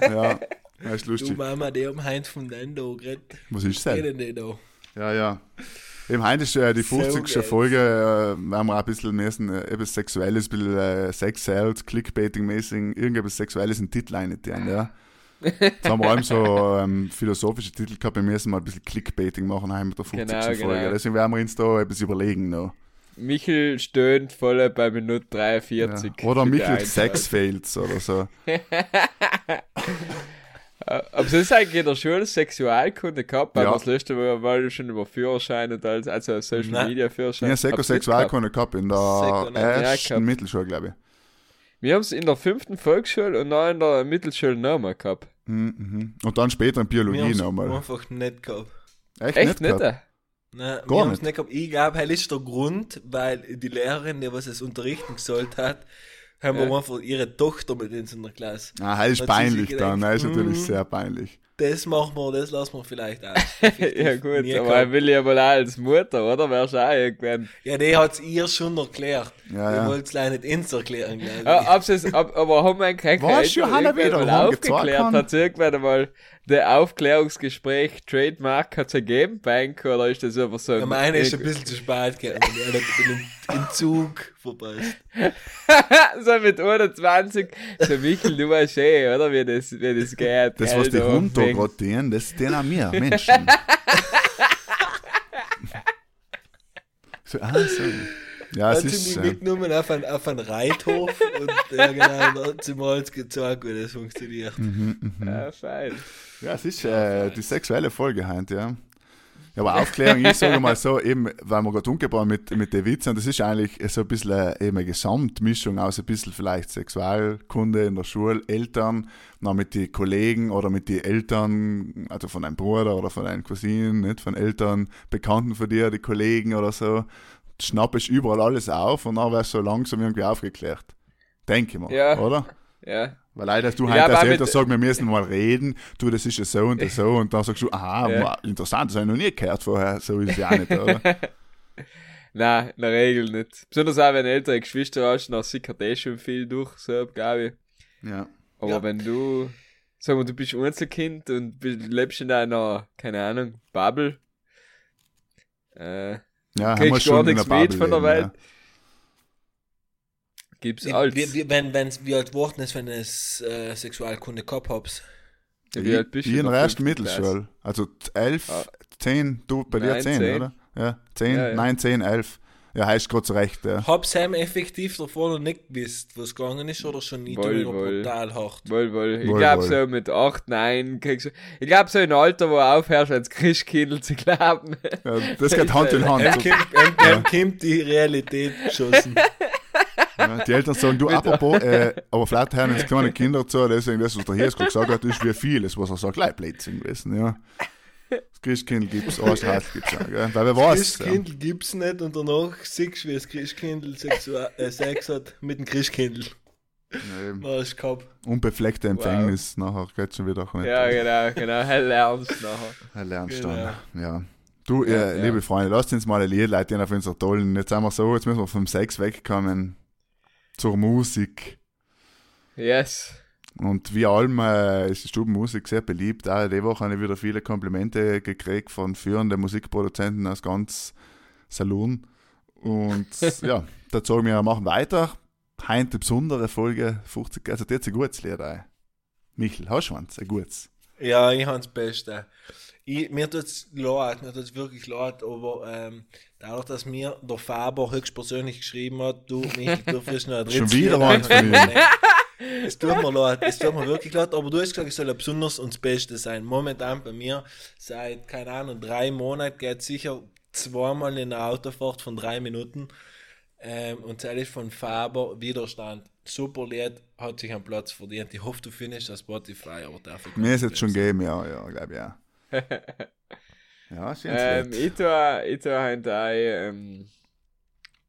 [SPEAKER 1] Ja, ja, ist
[SPEAKER 2] Du
[SPEAKER 1] lustig.
[SPEAKER 2] Mama, die haben Heinz von Dendo geredet.
[SPEAKER 1] Was ist
[SPEAKER 2] Was
[SPEAKER 1] das?
[SPEAKER 2] geht denn da?
[SPEAKER 1] Ja, ja. Eben heute ist äh, die
[SPEAKER 2] So
[SPEAKER 1] 50.
[SPEAKER 2] geht's.
[SPEAKER 1] Folge, äh, haben wir auch ein bisschen müssen, äh, etwas Sexuelles, ein bisschen äh, Sex Sales, Clickbaiting-mäßig, irgendetwas Sexuelles in den Titel einnehmen, ja. Jetzt haben wir allem so ähm, philosophische Titel gehabt, wir müssen mal ein bisschen Clickbaiting machen heim mit der 50.
[SPEAKER 4] Genau,
[SPEAKER 1] Folge.
[SPEAKER 4] genau.
[SPEAKER 1] Deswegen werden wir uns da etwas überlegen noch.
[SPEAKER 4] Michel stöhnt voll bei Minute
[SPEAKER 1] Ja.
[SPEAKER 4] 43.
[SPEAKER 1] Oder
[SPEAKER 4] Bitte
[SPEAKER 1] Michel. Sex Fails oder so. (laughs)
[SPEAKER 4] Äh, Aber so ist eigentlich in der Schule Sexualkunde gehabt, weil
[SPEAKER 1] Ja.
[SPEAKER 4] wir das letzte Mal mal schon über Führerschein und alles, also Social
[SPEAKER 2] Nein.
[SPEAKER 4] Media Führerschein.
[SPEAKER 1] habe Seko
[SPEAKER 4] nicht.
[SPEAKER 1] Sexualkunde gehabt in der
[SPEAKER 2] nicht.
[SPEAKER 4] Ja,
[SPEAKER 1] ersten. Mittelschule, glaube ich.
[SPEAKER 4] Wir haben es in der fünften Volksschule und dann in der Mittelschule nochmal gehabt.
[SPEAKER 1] Mhm, mhm. Und dann später in
[SPEAKER 2] Wir
[SPEAKER 1] Biologie
[SPEAKER 2] haben es
[SPEAKER 1] nochmal.
[SPEAKER 2] einfach nicht gehabt.
[SPEAKER 1] Echt,
[SPEAKER 4] Echt nicht?
[SPEAKER 1] gehabt?
[SPEAKER 2] Nein,
[SPEAKER 1] Gar
[SPEAKER 2] wir haben
[SPEAKER 1] nicht.
[SPEAKER 2] es nicht gehabt. Ich glaube, das ist der Grund, weil die Lehrerin, die was es unterrichten sollte hat, haben
[SPEAKER 4] Ja.
[SPEAKER 2] wir einfach ihre Tochter mit uns in der Klasse.
[SPEAKER 1] Ah, das ist
[SPEAKER 2] Hat
[SPEAKER 1] peinlich
[SPEAKER 2] sich
[SPEAKER 1] dann. Das ist
[SPEAKER 2] gedacht,
[SPEAKER 1] natürlich
[SPEAKER 2] mm.
[SPEAKER 1] sehr peinlich.
[SPEAKER 2] Das machen wir, das lassen wir vielleicht aus. (laughs)
[SPEAKER 4] ja gut, aber er will ja wohl auch als Mutter, oder? Wärst du auch irgendwann.
[SPEAKER 2] Ja, die hat es ihr schon erklärt.
[SPEAKER 1] Ja,
[SPEAKER 2] Ich
[SPEAKER 1] ja.
[SPEAKER 2] wollte es leider nicht ins erklären, glaube ich.
[SPEAKER 4] Ja, es, ab, aber haben wir einen keinen
[SPEAKER 1] Was, Johanna, wieder?
[SPEAKER 4] aufgeklärt, hat irgendwann einmal der Aufklärungsgespräch Trademark hat es ergeben, Bank, oder ist das einfach so
[SPEAKER 2] Ja, meine ist ein bisschen zu spät gekommen. Ich habe den Entzug verpasst. (laughs)
[SPEAKER 4] so mit 21, so Michel, du weißt eh, oder, wie das, wie das geht.
[SPEAKER 1] Das, was die Hunde da gerade tun, das tun auch wir, (laughs) Menschen. so, ah, so. Ja, es
[SPEAKER 2] sie
[SPEAKER 1] ist.
[SPEAKER 2] mich
[SPEAKER 1] Äh,
[SPEAKER 2] mitgenommen auf einen, auf einen Reithof und ja, genau, da hat sie alles gezeigt, wie das funktioniert.
[SPEAKER 1] Mhm.
[SPEAKER 4] Ja, fein.
[SPEAKER 1] ja, es ist äh, die sexuelle Folge heute, ja. Ja, aber Aufklärung, ich sage mal so, eben, weil wir gerade umgebaut mit, mit den Witzen, das ist eigentlich so ein bisschen äh, eben eine Gesamtmischung aus ein bisschen vielleicht Sexualkunde in der Schule, Eltern, dann mit den Kollegen oder mit den Eltern, also von deinem Bruder oder von deinen Cousinen, nicht von Eltern, Bekannten von dir, die Kollegen oder so, schnapp ich überall alles auf und dann wirst du so langsam irgendwie aufgeklärt. Denke ich mal,
[SPEAKER 4] Ja.
[SPEAKER 1] oder?
[SPEAKER 4] Ja.
[SPEAKER 1] Weil leider du
[SPEAKER 4] Ja,
[SPEAKER 1] heute als Eltern
[SPEAKER 4] mit-
[SPEAKER 1] sagst, wir müssen mal reden, du, das ist ja so und das so, (laughs) und dann sagst du, aha,
[SPEAKER 4] Ja.
[SPEAKER 1] interessant, das habe ich noch nie gehört vorher, so ist es ja auch nicht, oder? (laughs)
[SPEAKER 4] Nein, in der Regel nicht. Besonders auch, wenn du ältere Geschwister hast, dann sickert eh schon viel durch, so, glaube ich.
[SPEAKER 1] Ja.
[SPEAKER 4] Aber
[SPEAKER 2] Ja.
[SPEAKER 4] wenn du, sagen wir, du bist Einzelkind und lebst in einer, keine Ahnung, Bubble, äh,
[SPEAKER 1] Ja, haben wir schon in
[SPEAKER 4] nichts mit von der Welt. Gibt's
[SPEAKER 2] Wie,
[SPEAKER 4] alles.
[SPEAKER 2] wie, wie, wenn, wenn's, wie alt geworden ist, wenn es äh, Sexualkunde gehabt habt.
[SPEAKER 4] Ja,
[SPEAKER 1] Ja.
[SPEAKER 4] wie alt bist
[SPEAKER 1] ich
[SPEAKER 4] du
[SPEAKER 1] in
[SPEAKER 4] da?
[SPEAKER 1] der ersten? Mittelschule. Also 11,
[SPEAKER 4] Ah.
[SPEAKER 1] 10, du bei dir
[SPEAKER 4] Nein,
[SPEAKER 1] 10,
[SPEAKER 4] 10.
[SPEAKER 1] oder? Ja, 10,
[SPEAKER 4] Ja, ja.
[SPEAKER 1] 9, 10, 11. Ja, heißt gerade recht, ja.
[SPEAKER 2] Hab Sam effektiv davor noch nicht gewusst, was gegangen ist, oder schon nie
[SPEAKER 4] Wohl, wohl.
[SPEAKER 2] brutal hart?
[SPEAKER 4] Wohl, wohl. Ich
[SPEAKER 1] Wohl,
[SPEAKER 4] glaube so mit 8, 9 kriegst du. Ich glaube so ein Alter, wo du aufhörst, als Christkindl zu glauben.
[SPEAKER 1] ja das geht Hand in Hand. So,
[SPEAKER 2] kommt, em kommt die Realität geschossen.
[SPEAKER 1] ja, die Eltern sagen, du, apropos, äh, aber vielleicht hören jetzt kleine Kinder zu, deswegen das, was der hier gerade gesagt hat, ist wie viel, ist, was er sagt, gleich Blödsinn gewesen, ja. Das Christkind gibt's, Arschhaus gibt's auch, gell? Weil wer weiß, ja.
[SPEAKER 2] Christkindl gibt's nicht und danach siehst du, wie das Christkindl Sexua- äh, Sex hat mit dem Christkindl.
[SPEAKER 1] Ja, eben.
[SPEAKER 2] Was ist gehabt?
[SPEAKER 1] unbefleckte Empfängnis, nachher geht's schon wieder nicht.
[SPEAKER 4] ja, genau, genau. Hell ernst nachher.
[SPEAKER 1] Er lernt
[SPEAKER 2] Genau.
[SPEAKER 1] dann. Ja. Du,
[SPEAKER 4] Ja,
[SPEAKER 1] äh,
[SPEAKER 4] ja.
[SPEAKER 1] liebe Freunde, lasst uns mal ein Lied leiten auf unserer tollen. Jetzt sind wir so, jetzt müssen wir vom Sex wegkommen zur Musik.
[SPEAKER 4] Yes.
[SPEAKER 1] Und wie allem äh, ist die Stubenmusik sehr beliebt. Auch die Woche habe ich wieder viele Komplimente gekriegt von führenden Musikproduzenten aus ganz Saloon. Und (laughs) ja, da sagen wir, machen weiter. Heute eine besondere Folge 50, also jetzt ein gutes Lied. Ey. Michel, hast du eins? Ein gutes.
[SPEAKER 2] Ja, ich habe das Beste. Ich, mir tut es leid, mir tut es wirklich leid, aber ähm, dadurch, dass mir der Faber höchstpersönlich geschrieben hat, du, Michael, du wirst noch ein
[SPEAKER 1] Schon wieder eins von
[SPEAKER 2] einspielen. (laughs) (laughs) Es tut mir leid, es tut mir wirklich leid, aber du hast gesagt, es soll ja besonders und das Beste sein. Momentan bei mir, seit, keine Ahnung, drei Monaten geht sicher zweimal in eine Autofahrt von drei Minuten. Ähm, und das ist von Faber Widerstand. Super Lied, hat sich einen Platz verdient. Ich hoffe, du findest das Spotify, aber dafür
[SPEAKER 1] Mir ist jetzt schon gegeben, ja, ja, glaube ich, ja. (laughs) Ja, schönes
[SPEAKER 4] Ähm, ich tue, ich tue heute ähm,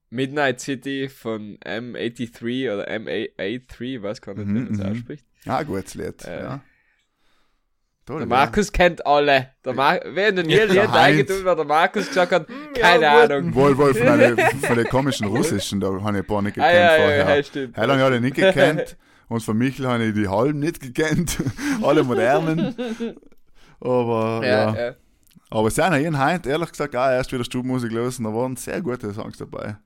[SPEAKER 4] Midnight City von M83 oder M83, weiß gar nicht, wie man
[SPEAKER 1] Mhm,
[SPEAKER 4] das
[SPEAKER 1] mhm.
[SPEAKER 4] ausspricht.
[SPEAKER 1] Ja, ein gutes Lied.
[SPEAKER 4] Äh,
[SPEAKER 1] ja. Toll,
[SPEAKER 4] Der
[SPEAKER 1] ja.
[SPEAKER 4] Markus kennt alle. Der Mar nie ein
[SPEAKER 1] Der
[SPEAKER 4] Lied eingetun, weil der Markus gesagt hat, keine
[SPEAKER 2] ja.
[SPEAKER 4] Ahnung.
[SPEAKER 1] Wohl, wohl, von, eine, (laughs) von den komischen Russischen, da habe ich ein paar nicht
[SPEAKER 4] Ah,
[SPEAKER 1] gekannt
[SPEAKER 4] ja, ja,
[SPEAKER 1] vorher.
[SPEAKER 4] ja, stimmt.
[SPEAKER 1] Heiland habe ich nicht gekannt. Und von Michel habe ich die halben nicht gekannt. (laughs) Alle modernen. Aber ja.
[SPEAKER 4] Ja, ja.
[SPEAKER 1] Aber es sind Heint, ehrlich gesagt, auch erst wieder Stubenmusik los und da waren sehr gute Songs dabei.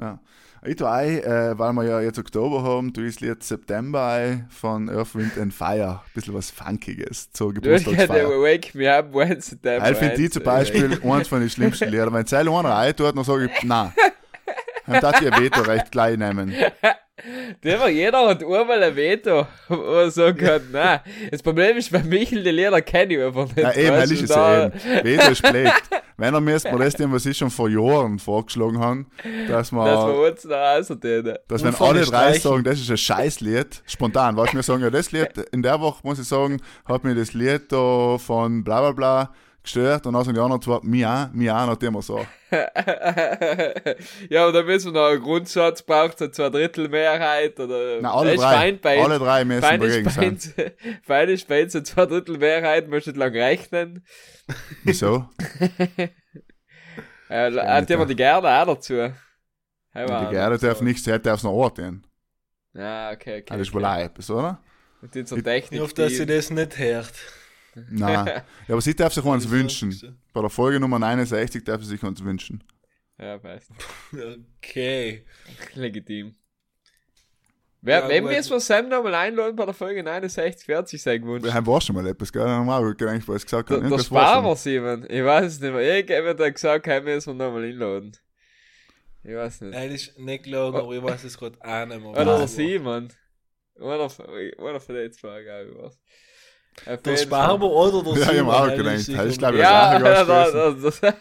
[SPEAKER 1] Ja. Ich tue ein, äh, weil wir ja jetzt Oktober haben, tue ich das Lied September ein von Earth, Wind and Fire. Ein bisschen was Funkiges zur
[SPEAKER 4] Du
[SPEAKER 1] Geburtstagsfeier.
[SPEAKER 4] Wake Me Up When September.
[SPEAKER 1] Ich finde die zum Beispiel (laughs) eins von den schlimmsten Liedern. Wenn es einer rein tut, dann sage ich, nein. Dann darf ich ein Veto recht gleich nehmen.
[SPEAKER 4] Der jeder hat einmal ein Veto, wo er sagen kann, (laughs) nein. Das Problem ist, bei Michel, die Lieder kenne ich einfach nicht.
[SPEAKER 1] Ja, eben, weil ich es
[SPEAKER 4] da-
[SPEAKER 1] eben. Veto ist blöd. Wenn er mir das dem, was ich schon vor Jahren vorgeschlagen haben, dass
[SPEAKER 4] Dass
[SPEAKER 1] man,
[SPEAKER 4] wir uns noch außerdehnen.
[SPEAKER 1] dass wenn alle drei sagen, das ist ein Scheißlied, spontan, was wir sagen, ja, das Lied, in der Woche muss ich sagen, hat mir das Lied da von bla bla bla gestört und dann sagen die anderen zwei, mir auch, mir auch, nachdem wir so. (laughs)
[SPEAKER 4] ja, aber da müssen wir noch einen Grundsatz, braucht es eine Zweidrittelmehrheit oder.
[SPEAKER 1] Na, alle
[SPEAKER 4] Das ist
[SPEAKER 1] drei,
[SPEAKER 4] fein bei
[SPEAKER 1] alle drei müssen
[SPEAKER 4] Fein
[SPEAKER 1] dagegen
[SPEAKER 4] ist bei
[SPEAKER 1] sein. (laughs)
[SPEAKER 4] fein ist bei uns eine Zweidrittelmehrheit, musst nicht lang rechnen.
[SPEAKER 1] Wieso? (laughs)
[SPEAKER 4] Äh, hat jemand die gerne auch dazu? Hey,
[SPEAKER 1] Die Gerde darf nichts, der darf es noch orten.
[SPEAKER 4] Ja, okay, okay.
[SPEAKER 1] Das ist
[SPEAKER 4] okay.
[SPEAKER 1] wohl etwas, oder?
[SPEAKER 4] Mit
[SPEAKER 1] Ich-
[SPEAKER 4] Technik.
[SPEAKER 2] Ich hoffe, dass sie das nicht hört.
[SPEAKER 1] Nein. (laughs) Ja, aber sie darf sich uns wünschen. Bei der Folge Nummer 69 darf sie sich uns wünschen.
[SPEAKER 4] Ja, weiß.
[SPEAKER 2] Okay.
[SPEAKER 4] Legitim. Wer,
[SPEAKER 2] Ja,
[SPEAKER 4] wenn wir es von Sam nochmal einladen bei der Folge 69, wird sich sein gewünscht.
[SPEAKER 1] Wir haben war schon mal etwas, gell? Haben wir auch eigentlich was gesagt.
[SPEAKER 4] Der
[SPEAKER 1] Irgendwas war.
[SPEAKER 4] Sparer, Simon. Ich weiß es nicht mehr. Irgendjemand hat gesagt, müssen wir nochmal einladen. Ich weiß nicht.
[SPEAKER 2] Nein, ist nicht gelogen, aber ich weiß es gerade auch nicht mehr.
[SPEAKER 4] Oder der
[SPEAKER 2] was.
[SPEAKER 4] Simon. Einer von den zwei, glaube ich, was.
[SPEAKER 2] Der Sparber oder der
[SPEAKER 1] Ja, ich
[SPEAKER 2] Simon?
[SPEAKER 1] hab auch gedacht, das ist,
[SPEAKER 2] sicher
[SPEAKER 1] glaub ich.
[SPEAKER 4] Ja, der,
[SPEAKER 1] ja,
[SPEAKER 4] der, der,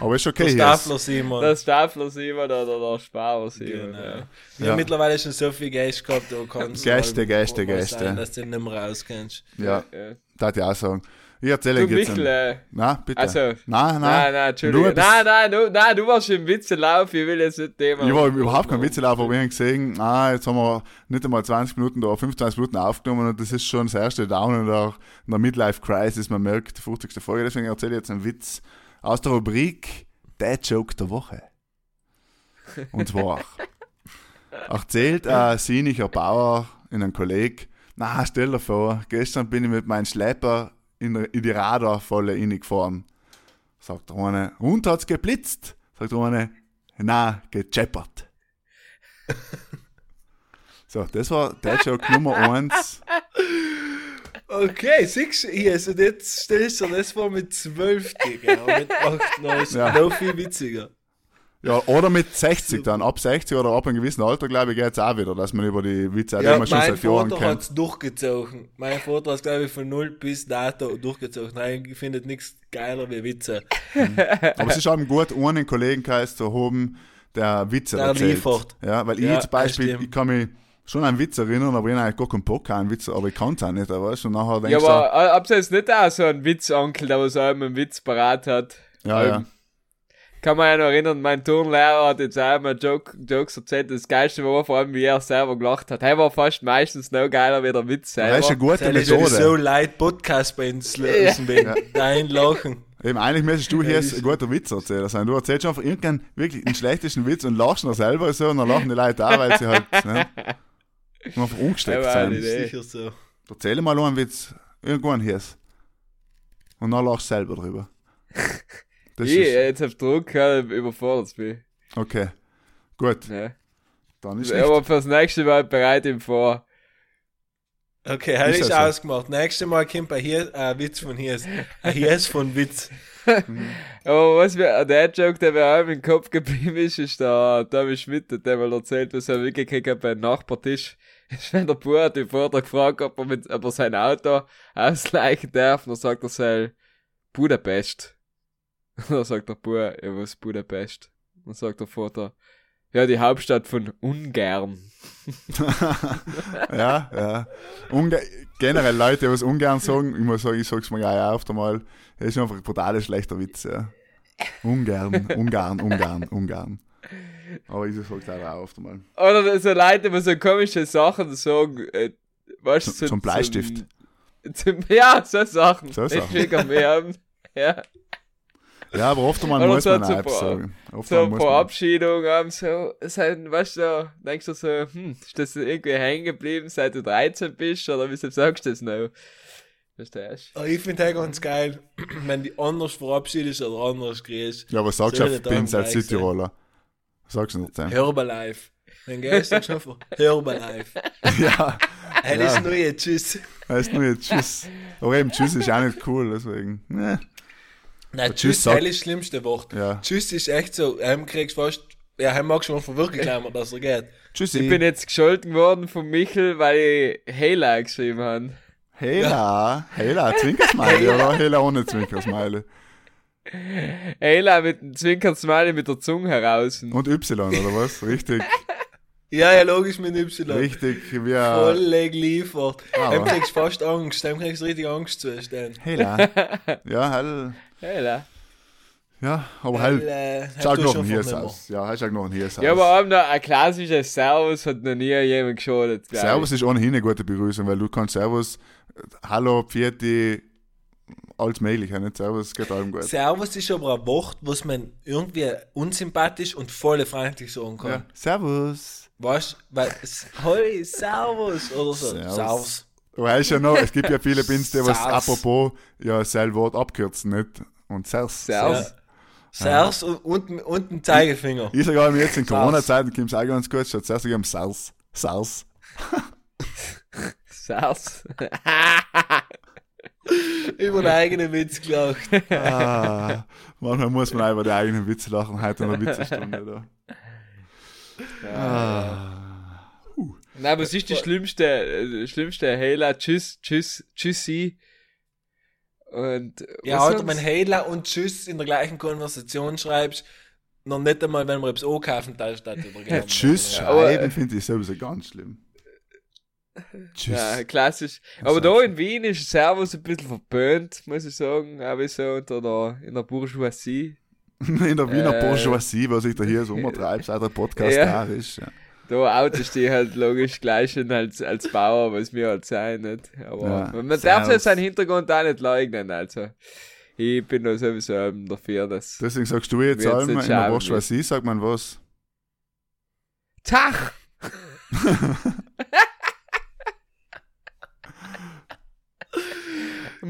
[SPEAKER 1] Aber ist okay
[SPEAKER 2] Der
[SPEAKER 1] hier.
[SPEAKER 2] Staffler Simon.
[SPEAKER 4] der Stapler Simon oder der Sparer Simon.
[SPEAKER 2] Genau.
[SPEAKER 4] Ja.
[SPEAKER 2] Wir
[SPEAKER 1] Ja.
[SPEAKER 2] haben mittlerweile schon so viel Geist gehabt, du kannst
[SPEAKER 1] Gäste,
[SPEAKER 2] mal-
[SPEAKER 1] Gäste,
[SPEAKER 2] mal
[SPEAKER 1] Gäste.
[SPEAKER 2] Sein, dass du nicht mehr rauskennst.
[SPEAKER 1] Ja,
[SPEAKER 4] Ja.
[SPEAKER 1] darf ich auch sagen. Ich erzähle
[SPEAKER 4] Du,
[SPEAKER 1] jetzt.
[SPEAKER 4] Michel, äh,
[SPEAKER 1] Nein, bitte.
[SPEAKER 4] also,
[SPEAKER 1] nein, nein.
[SPEAKER 4] Nein, nein, Entschuldigung. Nein, nein, du, nein, du warst im Witzenlauf, ich will jetzt nicht Thema.
[SPEAKER 1] Ich war überhaupt kein Witzelauf, aber wir haben gesehen, ah, jetzt haben wir nicht einmal 20 Minuten da, 25 Minuten aufgenommen und das ist schon das erste Down in der, in der Midlife Crisis. Man merkt, die 50. Folge. Deswegen erzähle ich jetzt einen Witz aus der Rubrik Der Joke der Woche. Und zwar (laughs) erzählt ein sinniger Bauer in einem Kolleg, na, stell dir vor, gestern bin ich mit meinem Schlepper in, in die Radarfalle reingefahren. Sagt der eine, und hat's geblitzt? Sagt der eine, na, gecheppert. (laughs) so, das war der Joke Nummer eins.
[SPEAKER 2] Okay, siehst du, yes, und jetzt stellst du das vor mit 12, Digga. Mit 8, 9 ist
[SPEAKER 1] Ja.
[SPEAKER 2] noch viel witziger.
[SPEAKER 1] Ja, oder mit 60 dann. Ab 60 oder ab einem gewissen Alter, glaube ich, geht's auch wieder, dass man über die Witze, die
[SPEAKER 2] Ja,
[SPEAKER 1] man schon
[SPEAKER 2] mein
[SPEAKER 1] seit Jahren
[SPEAKER 2] Vater
[SPEAKER 1] kennt.
[SPEAKER 2] hat's durchgezogen. Mein Vater hat glaube ich, von 0 bis dato durchgezogen. Nein, ich finde nichts geiler wie Witze. (laughs)
[SPEAKER 1] Aber es ist eben gut, einen Kollegenkreis zu haben, der Witze
[SPEAKER 2] Der
[SPEAKER 1] erzählt.
[SPEAKER 2] liefert.
[SPEAKER 1] Ja, weil ich
[SPEAKER 2] Ja,
[SPEAKER 1] zum Beispiel, ich kann mich schon an einen Witz erinnern, aber ich habe eigentlich gar keinen Bock an Witz, aber ich kann es auch nicht, weißt du, und nachher
[SPEAKER 4] Ja,
[SPEAKER 1] denkst du,
[SPEAKER 4] aber ob es nicht auch so ein Witzonkel, der was einem einen Witz parat hat?
[SPEAKER 1] ja, ja.
[SPEAKER 4] Kann man ja noch erinnern, mein Turnlehrer hat jetzt auch immer Joke, Jokes erzählt. Das Geilste war vor allem, wie er selber gelacht hat. Er war fast meistens noch geiler wie der Witz
[SPEAKER 1] Das ist eine
[SPEAKER 4] selber.
[SPEAKER 1] gute
[SPEAKER 2] Das ist
[SPEAKER 1] Methode.
[SPEAKER 2] so leid, Podcast bei uns lösen, wenn dein Lachen.
[SPEAKER 1] Eben, eigentlich müsstest du
[SPEAKER 2] Ja,
[SPEAKER 1] hier
[SPEAKER 2] das-
[SPEAKER 1] ein guter Witzerzähler sein. Du erzählst einfach irgendeinen wirklich den schlechtesten Witz und lachst noch selber so und dann lachen die Leute auch, weil sie halt (laughs) ne, einfach umgesteckt
[SPEAKER 4] Aber
[SPEAKER 1] sind.
[SPEAKER 4] eine Idee.
[SPEAKER 2] Sicher so.
[SPEAKER 1] Erzähl mal einen Witz, irgendwann hier. Und dann lachst du selber drüber. (laughs) Das
[SPEAKER 4] Ich,
[SPEAKER 1] ist,
[SPEAKER 4] jetzt auf Druck, ja, überfordert mich.
[SPEAKER 1] okay, gut,
[SPEAKER 4] Ja.
[SPEAKER 1] dann ist nicht.
[SPEAKER 4] Aber fürs nächste Mal bereite ich ihn vor.
[SPEAKER 2] Okay,
[SPEAKER 1] Ist
[SPEAKER 2] ich ausgemacht. Nächstes Mal kommt ein hier ein Witz von hier. Ein hier von Witz. (laughs)
[SPEAKER 4] Aber was mir, der Joke, der mir auch im Kopf geblieben ist, ist der Tommy Schmidt, der mal erzählt, was er mitgekriegt hat beim Nachbartisch. (laughs) Ist, wenn der Bub hat den Vater gefragt, ob er, mit, ob er sein Auto ausleichen darf, und dann sagt er sei Budapest. Und (laughs) dann sagt der Bub, ja, was Budapest? Und dann sagt der Vater, ja, die Hauptstadt von Ungarn. (laughs)
[SPEAKER 1] ja, ja. Unge generell Leute, die was ungern sagen, ich muss sagen, ich sag's mir gleich oft einmal, das ist einfach ein brutal schlechter Witz, ja. Ungarn, Ungarn, Ungarn, Ungarn. Aber ich sag's auch oft einmal.
[SPEAKER 4] Oder so Leute, die so komische Sachen sagen, äh, weißt du,
[SPEAKER 1] Zum- zum Bleistift.
[SPEAKER 4] Zum, ja, so Sachen.
[SPEAKER 1] So Sachen.
[SPEAKER 4] wir haben. (laughs) Ja.
[SPEAKER 1] Ja, aber oft einmal (laughs) muss
[SPEAKER 4] so
[SPEAKER 1] man auch sagen. Oft
[SPEAKER 4] so
[SPEAKER 1] man.
[SPEAKER 4] Abschiedungen haben so, sein, weißt du, denkst du so, hm, ist das irgendwie hängen geblieben, seit du 13 bist, oder wieso sagst du das noch? Verstehst
[SPEAKER 2] Oh, ich finde das ganz geil, (clears throat) wenn die anders verabschiedest oder anders kriegst.
[SPEAKER 1] Ja, was sagst du
[SPEAKER 2] darum
[SPEAKER 1] als
[SPEAKER 2] gleich
[SPEAKER 1] Südtiroler? Was sagst du nicht, Sam?
[SPEAKER 2] Hörbar live. Dann gehst du schon vor. Hörbar live.
[SPEAKER 1] Ja,
[SPEAKER 2] Hey, das neue Tschüss.
[SPEAKER 1] heißt nur jetzt Tschüss. Aber eben Tschüss ist auch nicht cool, deswegen. Ne.
[SPEAKER 2] Nein,
[SPEAKER 1] Tschüss
[SPEAKER 2] Tschüss, ist das schlimmste Wort.
[SPEAKER 1] Ja.
[SPEAKER 2] Tschüss ist echt so, heim kriegst fast, ja, heim magst du mal verwirklichen, dass er geht.
[SPEAKER 1] Tschüssi.
[SPEAKER 4] Ich bin jetzt gescholten worden von Michel, weil ich Hela geschrieben habe.
[SPEAKER 1] Hela, Hela, Zwinkersmiley oder Hela ohne Zwinkersmiley?
[SPEAKER 4] Hela mit dem Zwinkersmiley mit der Zunge heraus.
[SPEAKER 1] Und Y, oder was? Richtig,
[SPEAKER 2] Ja, ja, logisch mit Y.
[SPEAKER 1] richtig, wie
[SPEAKER 2] Voll geliefert.
[SPEAKER 1] Ah,
[SPEAKER 2] Dem kriegst du fast Angst, dem kriegst du richtig Angst zu stellen.
[SPEAKER 1] Hela. Ja, hell.
[SPEAKER 4] Hela.
[SPEAKER 1] Ja, aber halt,
[SPEAKER 2] äh,
[SPEAKER 1] schau
[SPEAKER 2] du
[SPEAKER 1] noch
[SPEAKER 2] schon
[SPEAKER 1] ein
[SPEAKER 2] von
[SPEAKER 1] Hiers
[SPEAKER 2] nimmer.
[SPEAKER 1] aus. Ja, halt schau noch ein Hiers aus.
[SPEAKER 4] Ja, aber auch noch ein klassisches Servus hat noch nie jemand geschadet. ich.
[SPEAKER 1] Servus ist ohnehin eine gute Begrüßung, weil du kannst Servus, Hallo, Pfiati, alles mögliche, nicht? Servus geht allem gut.
[SPEAKER 2] Servus ist aber ein Wort, was man irgendwie unsympathisch und voll freundlich sagen kann.
[SPEAKER 1] Ja. Servus.
[SPEAKER 2] Weißt du, weil hoi, Servus oder so.
[SPEAKER 1] Servus.
[SPEAKER 2] Servus.
[SPEAKER 1] Du weißt ja noch, es gibt ja viele (laughs) Pins, die was apropos ja sein Wort abkürzen, nicht? Und Servus.
[SPEAKER 4] Servus.
[SPEAKER 2] Servus und, und, und ein Zeigefinger.
[SPEAKER 1] Ich sage allem jetzt in. Corona-Zeiten kommt es auch ganz gut, statt zuerst sagen Sals. Sals.
[SPEAKER 4] Servus. (laughs) (laughs)
[SPEAKER 2] Über den eigenen Witz gelacht.
[SPEAKER 1] Ah, manchmal muss man einfach die eigenen Witze lachen, heute in der Witzestunde da. Ah.
[SPEAKER 4] Nein, was ist die schlimmste, äh, schlimmste Hela? Tschüss, tschüss, tschüssi. Und,
[SPEAKER 2] Ja,
[SPEAKER 4] sonst?
[SPEAKER 2] wenn Hela und Tschüss in der gleichen Konversation schreibst, noch nicht einmal, wenn man etwas ankaufen da statt
[SPEAKER 1] Ja, tschüss
[SPEAKER 2] Ja.
[SPEAKER 1] schreiben finde ich sowieso ganz schlimm. Tschüss.
[SPEAKER 4] Ja, klassisch.
[SPEAKER 1] Das
[SPEAKER 4] Aber da
[SPEAKER 1] auch
[SPEAKER 4] in Wien ist Servus ein bisschen verböhnt, muss ich sagen. Aber so unter der, in der Bourgeoisie. (laughs)
[SPEAKER 1] In der Wiener
[SPEAKER 4] Äh.
[SPEAKER 1] Bourgeoisie, was sich da hier so (laughs) umtreibt, seit der Podcast
[SPEAKER 4] Ja.
[SPEAKER 1] da ist. Ja.
[SPEAKER 4] Da outest die halt logisch gleich als, als Bauer, was wir halt sein, nicht? Aber
[SPEAKER 1] Ja,
[SPEAKER 4] man darf jetzt seinen Hintergrund auch nicht leugnen, also. Ich bin da sowieso dafür, dass.
[SPEAKER 1] Deswegen sagst du jetzt allem, in
[SPEAKER 4] nicht
[SPEAKER 1] der
[SPEAKER 4] schaden,
[SPEAKER 1] Bourgeoisie sagt man was?
[SPEAKER 4] Tag! (laughs)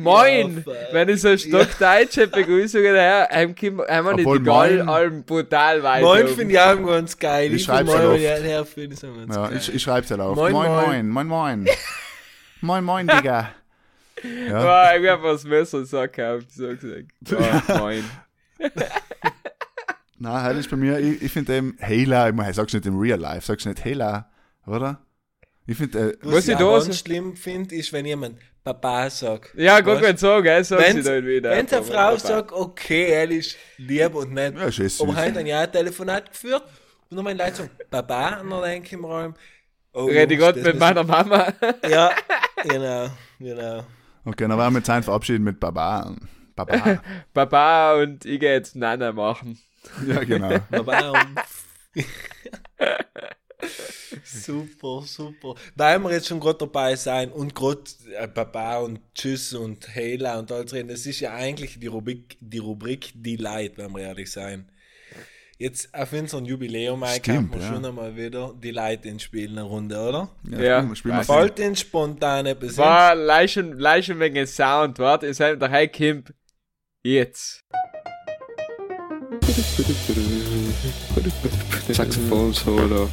[SPEAKER 4] Moin!
[SPEAKER 2] Ja.
[SPEAKER 4] Wenn ich so stockdeutsche Begrüßungen her, haben wir haben wir nicht egal, allem brutal weit.
[SPEAKER 2] Moin finde ich auch ganz geil.
[SPEAKER 1] Ich halt
[SPEAKER 2] Moin,
[SPEAKER 1] oft.
[SPEAKER 2] ja, ich
[SPEAKER 1] Ja, ich, schreib's halt auf.
[SPEAKER 2] Moin,
[SPEAKER 1] moin,
[SPEAKER 2] moin.
[SPEAKER 1] moin, moin, moin. (laughs) moin, moin, Digga. (laughs) Ja,
[SPEAKER 4] Ja, ich hab was Messer so gehabt, so gesagt. (laughs) Ja, moin.
[SPEAKER 1] nein, halt ist bei mir, ich, ich finde eben Hela, ich meine, sagst du nicht im Real Life, sagst du nicht Hela, oder? Ich finde, äh,
[SPEAKER 4] Was
[SPEAKER 2] Was
[SPEAKER 4] ich da so-
[SPEAKER 2] ganz schlimm finde, ist, wenn jemand Papa sagt.
[SPEAKER 4] Ja, gut,
[SPEAKER 2] Weißt-
[SPEAKER 4] wenn so, gell, sagt sie
[SPEAKER 2] Wenn's-
[SPEAKER 4] dann wieder.
[SPEAKER 2] Wenn eine Frau
[SPEAKER 4] Papa.
[SPEAKER 2] sagt, okay, er ist lieb und nett,
[SPEAKER 1] ja, ist süß.
[SPEAKER 2] aber heute ein Jahr ein Telefonat geführt und dann meine Leute sagen, Papa, und dann denke ich mir allem, oh,
[SPEAKER 4] Rede Gott mit meiner Mama. (laughs)
[SPEAKER 2] Ja, genau, genau.
[SPEAKER 1] Okay, dann werden wir jetzt ein verabschieden mit Baba. Baba. (laughs)
[SPEAKER 4] Papa und ich geh jetzt Nana machen.
[SPEAKER 1] ja, genau.
[SPEAKER 2] Papa und... (laughs) super, super. Weil wir jetzt schon gerade dabei sein und gerade äh, Papa und Tschüss und Hela und alles reden, das ist ja eigentlich die Rubrik, die Rubrik Die Leid, wenn wir ehrlich sein. Jetzt auf unserem Jubiläum haben wir
[SPEAKER 1] ja.
[SPEAKER 2] schon einmal wieder die Leid ins Spiel eine Runde, oder?
[SPEAKER 4] Ja,
[SPEAKER 1] spielen wir- spielen wir.
[SPEAKER 2] Fällt den spontan etwas
[SPEAKER 4] War leichen, leichen wegen Sound, warte, ist halt der Hey Kimp. Jetzt.
[SPEAKER 5] Saxophon Solo.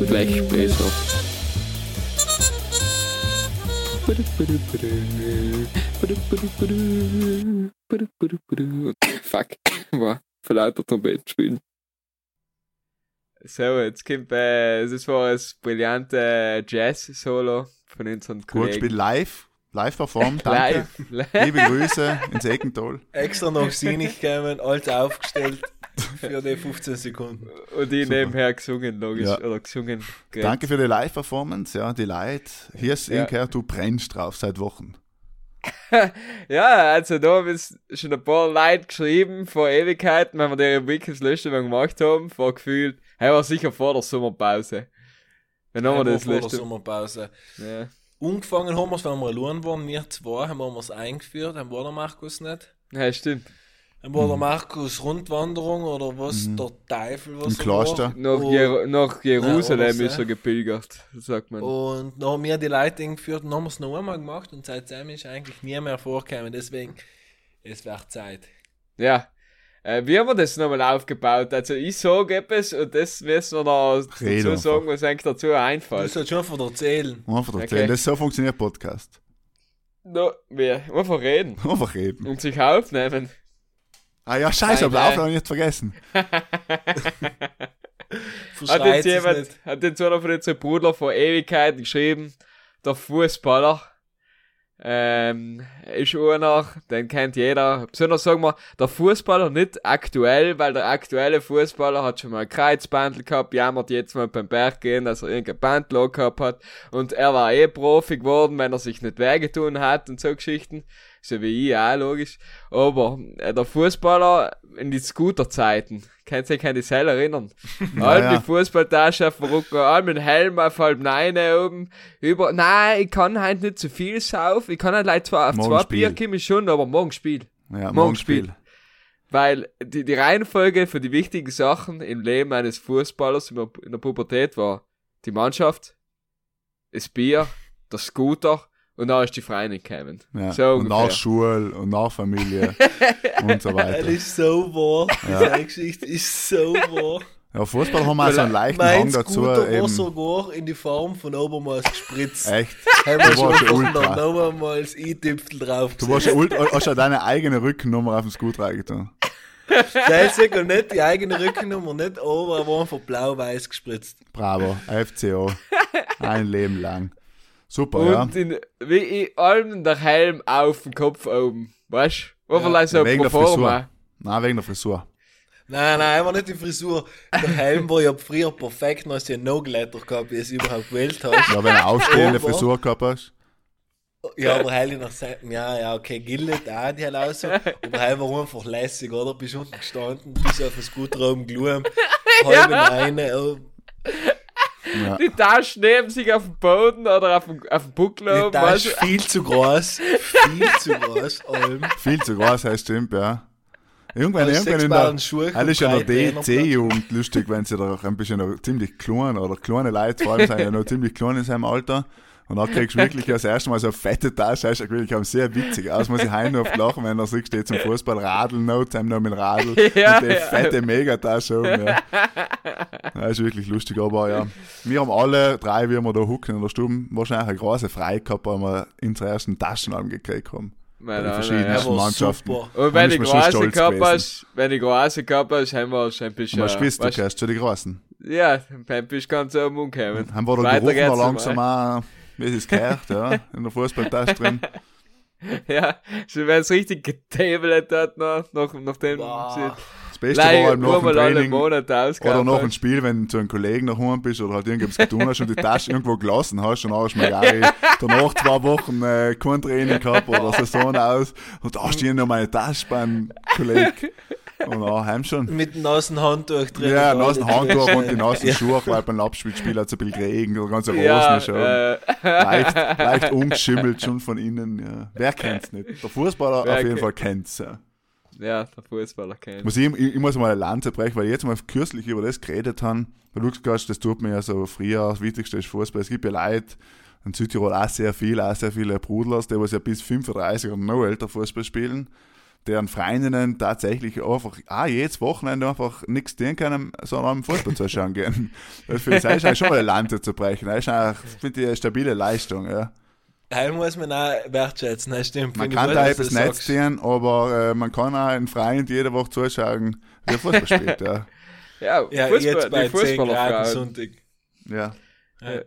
[SPEAKER 5] Blechbläser. Fuck, war für lauter Trompeten spielen.
[SPEAKER 4] So, jetzt kommt, äh, das war das brillante Jazz-Solo von unseren
[SPEAKER 1] Gut
[SPEAKER 4] Kollegen.
[SPEAKER 1] gespielt, live, live performt, danke.
[SPEAKER 4] Live.
[SPEAKER 1] Liebe Grüße ins Eckental.
[SPEAKER 2] Extra noch sinnig gekommen, alles aufgestellt für die 15 Sekunden.
[SPEAKER 4] Und ich
[SPEAKER 1] Super.
[SPEAKER 4] nebenher gesungen, logisch.
[SPEAKER 1] Ja.
[SPEAKER 4] Oder gesungen. geredet.
[SPEAKER 1] Danke für die Live-Performance, ja, die Leute. Hier ist
[SPEAKER 4] Ja.
[SPEAKER 1] Inker, du brennst drauf seit Wochen. (laughs)
[SPEAKER 4] Ja, also da haben jetzt schon ein paar Leute geschrieben vor Ewigkeiten, wenn wir die Rubrik das letzte Mal gemacht haben, vor gefühlt, hey, war sicher vor der Sommerpause. Wenn haben wir das
[SPEAKER 2] vor der
[SPEAKER 4] letzte
[SPEAKER 2] Sommerpause.
[SPEAKER 4] ja.
[SPEAKER 2] Angefangen haben wir es, wenn wir allein waren, wir zwei, haben wir es eingeführt, haben wir der Markus nicht.
[SPEAKER 4] ja, stimmt.
[SPEAKER 2] Dann war der Markus Rundwanderung oder was, der Teufel, was
[SPEAKER 1] Im
[SPEAKER 2] er
[SPEAKER 1] Kloster.
[SPEAKER 2] war.
[SPEAKER 4] Nach,
[SPEAKER 2] Und-
[SPEAKER 4] Jer nach Jerusalem
[SPEAKER 2] oder
[SPEAKER 4] ist
[SPEAKER 2] so.
[SPEAKER 4] er gepilgert, sagt man.
[SPEAKER 2] Und dann haben wir die Leute eingeführt und haben es noch einmal gemacht und seitdem ist eigentlich nie mehr vorgekommen. Deswegen, es wird Zeit.
[SPEAKER 4] Ja. Äh, wie haben wir das nochmal aufgebaut? Also ich sage etwas und das müssen wir noch
[SPEAKER 1] Red
[SPEAKER 4] dazu
[SPEAKER 1] einfach.
[SPEAKER 4] sagen, was eigentlich dazu
[SPEAKER 2] Du
[SPEAKER 4] einfällt.
[SPEAKER 2] musst halt schon von erzählen.
[SPEAKER 1] Einfach erzählen,
[SPEAKER 4] Okay.
[SPEAKER 1] das so funktioniert Podcast.
[SPEAKER 4] No, wir einfach reden (laughs)
[SPEAKER 1] Einfach reden.
[SPEAKER 4] und sich aufnehmen.
[SPEAKER 1] Ah ja, scheiße, aber Aufnahme hab ich nicht vergessen. (laughs)
[SPEAKER 4] Hat jetzt jemand,
[SPEAKER 2] nicht.
[SPEAKER 4] hat jetzt einer von unseren Brüdern vor Ewigkeiten geschrieben, der Fußballer, ähm, ist einer, den kennt jeder. Besonders sagen wir, der Fußballer nicht aktuell, weil der aktuelle Fußballer hat schon mal ein Kreuzbandel gehabt, jammert jetzt mal beim Berg gehen, dass er irgendein Bandlock gehabt hat. Und er war eh Profi geworden, wenn er sich nicht wehgetun hat und so Geschichten. So wie ich auch, logisch. Aber äh, der Fußballer in die Scooterzeiten, könnt sich an die selber erinnern. Allem
[SPEAKER 1] ja.
[SPEAKER 4] die Fußballtasche auf dem Rücken, allem mit Helm auf halb neun oben, über, nein, ich kann halt nicht zu viel saufen, ich kann halt like zwar auf
[SPEAKER 1] Morgen
[SPEAKER 4] zwei
[SPEAKER 1] Spiel.
[SPEAKER 4] Bier kommen schon, aber morgen Spiel.
[SPEAKER 1] Ja,
[SPEAKER 4] Morgen
[SPEAKER 1] Spiel.
[SPEAKER 4] Spiel. Weil die, die Reihenfolge für die wichtigen Sachen im Leben eines Fußballers in der, in der Pubertät war die Mannschaft, das Bier, der Scooter und dann ist die Freundin gekommen.
[SPEAKER 1] Ja.
[SPEAKER 4] So
[SPEAKER 1] und nach. Schule und nach Familie (laughs) und so
[SPEAKER 2] Das
[SPEAKER 1] weiter.
[SPEAKER 2] ist so wahr.
[SPEAKER 1] Ja.
[SPEAKER 2] Diese Geschichte ist so wahr.
[SPEAKER 1] Ja, Fußball haben wir auch so einen leichten Hang dazu.
[SPEAKER 2] Scooter war sogar in die Form von Obermaß gespritzt.
[SPEAKER 1] echt. (laughs)
[SPEAKER 2] Haben wir
[SPEAKER 1] Du warst
[SPEAKER 2] schon
[SPEAKER 1] ja
[SPEAKER 2] von
[SPEAKER 1] ultra.
[SPEAKER 2] das I-Tüpfel drauf
[SPEAKER 1] Du warst ja ult- hast ja deine eigene Rückennummer auf dem Scooter reingetan.
[SPEAKER 2] Teilsig (laughs) und nicht die eigene Rückennummer, nicht oben, aber einfach blau-weiß gespritzt.
[SPEAKER 1] Bravo, FCO. Ein Leben lang. Super, ja.
[SPEAKER 4] Und in, wie ich allem der Helm auf dem Kopf oben. Weißt du? Wo vielleicht so
[SPEAKER 1] Wegen der Frisur. Nein, wegen der Frisur.
[SPEAKER 2] Nein, nein, einfach nicht die Frisur. Der Helm war ja früher perfekt, als du einen No-Glitter gehabt, wie es überhaupt gewählt hast.
[SPEAKER 1] Ja, wenn du eine aufstehende Frisur gehabt hast.
[SPEAKER 2] Ja, aber Heil nach Seiten, ja, ja, okay, gilt auch die Heil aus. Aber Heil war einfach lässig, oder? Bist unten gestanden, bist auf dem Scooter oben gelungen, (laughs) halb rein, oh,
[SPEAKER 1] Ja.
[SPEAKER 4] Die Tasche neben sich auf dem Boden oder auf dem, auf dem Buckel
[SPEAKER 2] Die
[SPEAKER 4] oben.
[SPEAKER 2] Tasche
[SPEAKER 4] weißt du?
[SPEAKER 2] viel zu groß, viel zu groß, allem.
[SPEAKER 1] Viel zu groß, heißt stimmt, ja. Irgendwann,
[SPEAKER 2] Also
[SPEAKER 1] irgendwann in der, ja
[SPEAKER 2] und
[SPEAKER 1] der DC-Jugend lustig, wenn sie da ein bisschen noch ziemlich klein oder kleine Leute vor allem sind ja noch ziemlich klein in seinem Alter. Und dann kriegst du wirklich das erste Mal so eine fette Tasche, das ist wirklich auch sehr witzig aus. Muss ich heim oft lachen, wenn er sich steht zum Fußball, Radl, no, zusammen noch mit Radl (laughs)
[SPEAKER 4] Ja,
[SPEAKER 1] und die
[SPEAKER 4] ja.
[SPEAKER 1] fette Megatasche um, ja. Das ist wirklich lustig, aber ja. Wir haben alle drei, wie wir da hucken in der Stube, wahrscheinlich eine große Freude gehabt, weil wir unsere ersten Taschenarm gekriegt haben. Die verschiedenen
[SPEAKER 4] ja.
[SPEAKER 2] Aber
[SPEAKER 1] Mannschaften.
[SPEAKER 4] Und wenn
[SPEAKER 1] schon
[SPEAKER 4] große hast, wenn ich große hast, haben wir schon ein bisschen.
[SPEAKER 1] Was gewiss, du gehst zu den Großen.
[SPEAKER 4] Ja, dann bist du ganz oben umgekommen.
[SPEAKER 1] Haben wir da gerufen, langsam auch, wie es ist gehört, ja, in der Fußballtasche drin. (laughs)
[SPEAKER 4] Ja, so wenn es richtig getabelt hat, noch, nachdem
[SPEAKER 2] Boah.
[SPEAKER 4] sie
[SPEAKER 1] Das Beste
[SPEAKER 4] Leih-
[SPEAKER 1] war halt nach dem Training oder nach dem
[SPEAKER 4] hast.
[SPEAKER 1] Spiel, wenn du zu einem Kollegen nach Hause bist oder halt irgendwas getan hast und die Tasche irgendwo gelassen hast und dann hast du mal (laughs) danach zwei Wochen äh, kein Training gehabt oder Saison aus und da stehen noch meine Tasche beim Kollegen. Und dann heim schon.
[SPEAKER 2] Mit dem nassen Handtuch drin.
[SPEAKER 1] Ja,
[SPEAKER 2] und
[SPEAKER 1] nassen (laughs) Handtuch und die nassen Schuhe, weil beim Abspielspiel hat es ein bisschen geregnet, ganze Rosen
[SPEAKER 4] Ja,
[SPEAKER 1] schon
[SPEAKER 4] äh,
[SPEAKER 1] leicht, leicht umgeschimmelt schon von innen. Ja. Wer kennt's nicht? Der Fußballer
[SPEAKER 4] Wer
[SPEAKER 1] auf jeden Fall kennt's. Ja.
[SPEAKER 4] ja, der Fußballer kennt.
[SPEAKER 1] Muss ich, ich, ich muss mal eine Lanze brechen, weil ich jetzt mal kürzlich über das geredet haben. Weil du gesagt das tut mir ja so früher, das Wichtigste ist Fußball. Es gibt ja Leute, in Südtirol auch sehr viel, auch sehr viele Brudlers, die was ja bis 35 oder noch älter Fußball spielen, deren Freundinnen tatsächlich einfach auch jedes Wochenende einfach nichts tun können, sondern am Fußball zuschauen gehen. Das finde ich das ist eigentlich schon mal eine Lanze zu brechen. Das ist eigentlich, finde ich, eine stabile Leistung, ja.
[SPEAKER 2] Heim muss man auch wertschätzen, das stimmt.
[SPEAKER 1] Man kann
[SPEAKER 2] gut,
[SPEAKER 1] da etwas nicht sehen, aber äh, man kann auch einen Freund jede Woche zuschauen, wie er Fußball spielt, ja. (laughs)
[SPEAKER 4] Ja,
[SPEAKER 2] Ja,
[SPEAKER 4] Fußball,
[SPEAKER 2] jetzt bei
[SPEAKER 4] die
[SPEAKER 2] 10 Grad. Sonntag.
[SPEAKER 1] Ja.
[SPEAKER 2] Ja.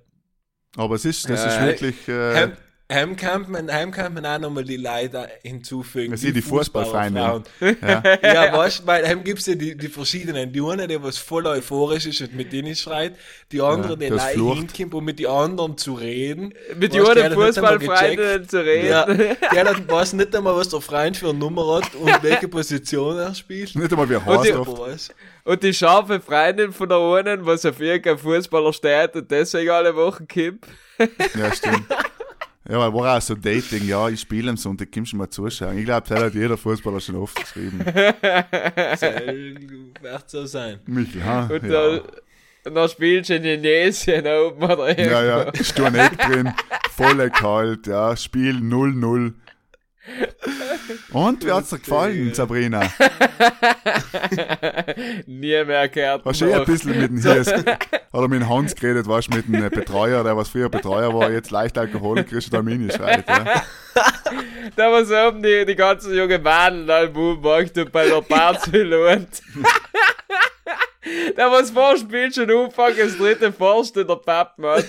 [SPEAKER 1] Aber es ist, das
[SPEAKER 4] Ja,
[SPEAKER 1] ist
[SPEAKER 4] ja.
[SPEAKER 1] wirklich, äh,
[SPEAKER 2] Heim, heim, kann man, heim kann man auch nochmal die Leute hinzufügen.
[SPEAKER 1] Das sind die Fußballfreunde.
[SPEAKER 2] Fußballerfrauen. (laughs) Ja, weißt du, weil heim gibt's ja die, die verschiedenen. Die eine, die was voll euphorisch ist und mit denen schreit. Die andere,
[SPEAKER 1] Ja,
[SPEAKER 2] die
[SPEAKER 1] flucht.
[SPEAKER 2] hinkommt, um mit den anderen zu reden.
[SPEAKER 4] Mit
[SPEAKER 2] Weißt nicht einmal
[SPEAKER 4] Fußballfreunden zu reden.
[SPEAKER 2] Ja, (laughs) der hat, weiß nicht einmal, was der Freund für eine Nummer hat und welche Position er spielt.
[SPEAKER 1] nicht einmal wie er
[SPEAKER 4] Und die-
[SPEAKER 1] heißt
[SPEAKER 4] Und die scharfe Freundin von der einen, was auf irgendein Fußballer steht und deswegen alle Wochen kippt.
[SPEAKER 1] Ja, stimmt. (laughs) Ja, weil war auch so Dating, ja, ich spiele am Sonntag, kommst du mal zuschauen. Ich glaube, das hat jeder Fußballer schon oft geschrieben. (laughs)
[SPEAKER 2] soll, wird so sein.
[SPEAKER 1] Michel, ha?
[SPEAKER 4] Und,
[SPEAKER 1] Ja.
[SPEAKER 4] dann, und dann spielst du in Indonesien oben oder irgendwo.
[SPEAKER 1] ja, ja, ist du nicht drin, voll kalt, ja, Spiel 0-0. (laughs) Und, wie hat's dir gefallen, Sabrina? (laughs)
[SPEAKER 4] Nie mehr gehört.
[SPEAKER 1] Hast du eh ein bisschen mit dem (laughs) Hies, oder mit dem Hans geredet, du, mit dem Betreuer, der was früher Betreuer war, jetzt leicht Alkoholiker ist und da Mini schreit, ja.
[SPEAKER 4] Da war so oben die, die ganzen jungen Mädel da im Bubenmarkt und bei der Barzhülle und. Da was vorspielt schon anfangen, das dritte Forst in der Pappmatt.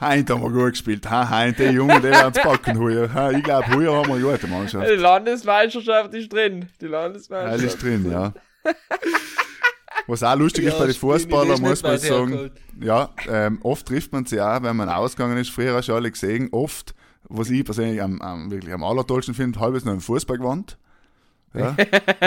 [SPEAKER 1] Heint haben wir gut gespielt. Ha, Heint, die Jungen, die werden es packen heuer. Ich glaube, heuer haben wir eine gute Mannschaft.
[SPEAKER 4] Die Landesmeisterschaft ist drin. Die Landesmeisterschaft.
[SPEAKER 1] drin, ja. Was auch lustig ist bei den
[SPEAKER 2] die
[SPEAKER 1] Fußballern,
[SPEAKER 2] ist
[SPEAKER 1] muss man sagen, ja, ähm, oft trifft man sie auch, wenn man ausgegangen ist. Früher hast du alle gesehen, oft, was ich persönlich am, am, wirklich am allertollsten finde, halbes noch im Fußball gewandt. Ja.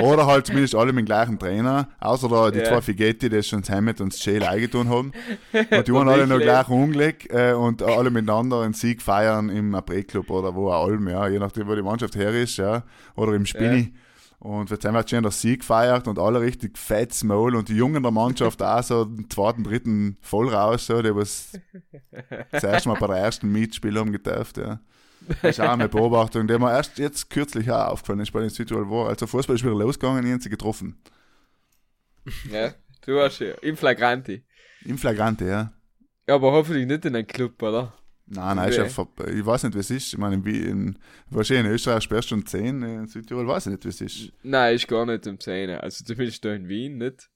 [SPEAKER 1] Oder halt zumindest alle mit dem gleichen Trainer, außer da die
[SPEAKER 4] Ja.
[SPEAKER 1] zwei Figetti, die schon Hemd und Schäl eingetan haben. (laughs) Und die waren alle noch gleich hungrig äh, und alle miteinander einen Sieg feiern im April-Club oder wo auch allem, ja, je nachdem, wo die Mannschaft her ist, ja, oder im Spinni. Und jetzt haben wir schon der Sieg gefeiert und alle richtig fettes Maul und die Jungen der Mannschaft auch so den zweiten, dritten voll raus, so, die was das erste Mal bei der ersten Mietspiel haben gedurft, ja. Das ist auch eine Beobachtung, die mir erst jetzt kürzlich auch aufgefallen ist bei den Südtirol war. Also Fußball ist wieder losgegangen, ich haben sie getroffen.
[SPEAKER 4] Ja, du hast ja. Im Flagranti.
[SPEAKER 1] Im Flagrante, ja.
[SPEAKER 4] Ja, aber hoffentlich nicht in einem Club, oder?
[SPEAKER 1] Nein, nein, ist ja ich weiß nicht, es ist. Ich meine, in, wahrscheinlich in Österreich sperrst du um 10, in Südtirol weiß ich nicht, es ist.
[SPEAKER 4] Nein, ist gar nicht um 10. Also zumindest da in Wien nicht.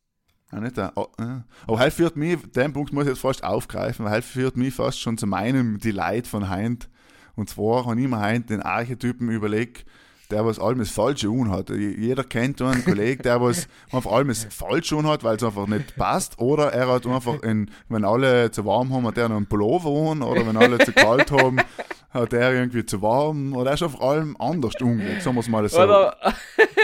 [SPEAKER 1] Ah, nicht da. Oh, ja. Aber halt führt mich, den Punkt muss ich jetzt fast aufgreifen, weil halt führt mich fast schon zu meinem Delight von Heint. Und zwar habe ich mir Heint den Archetypen überlegt, der was allem das Falsche un hat. Jeder kennt einen Kollegen, der was (laughs) einfach allem das Falsche un hat, weil es einfach nicht passt. Oder er hat einfach, in, wenn alle zu warm haben, hat er noch einen Pullover an. Oder wenn alle zu kalt haben, (laughs) hat er irgendwie zu warm. Oder er ist auf allem anders umgelegt, sagen wir es mal so.
[SPEAKER 4] Oder,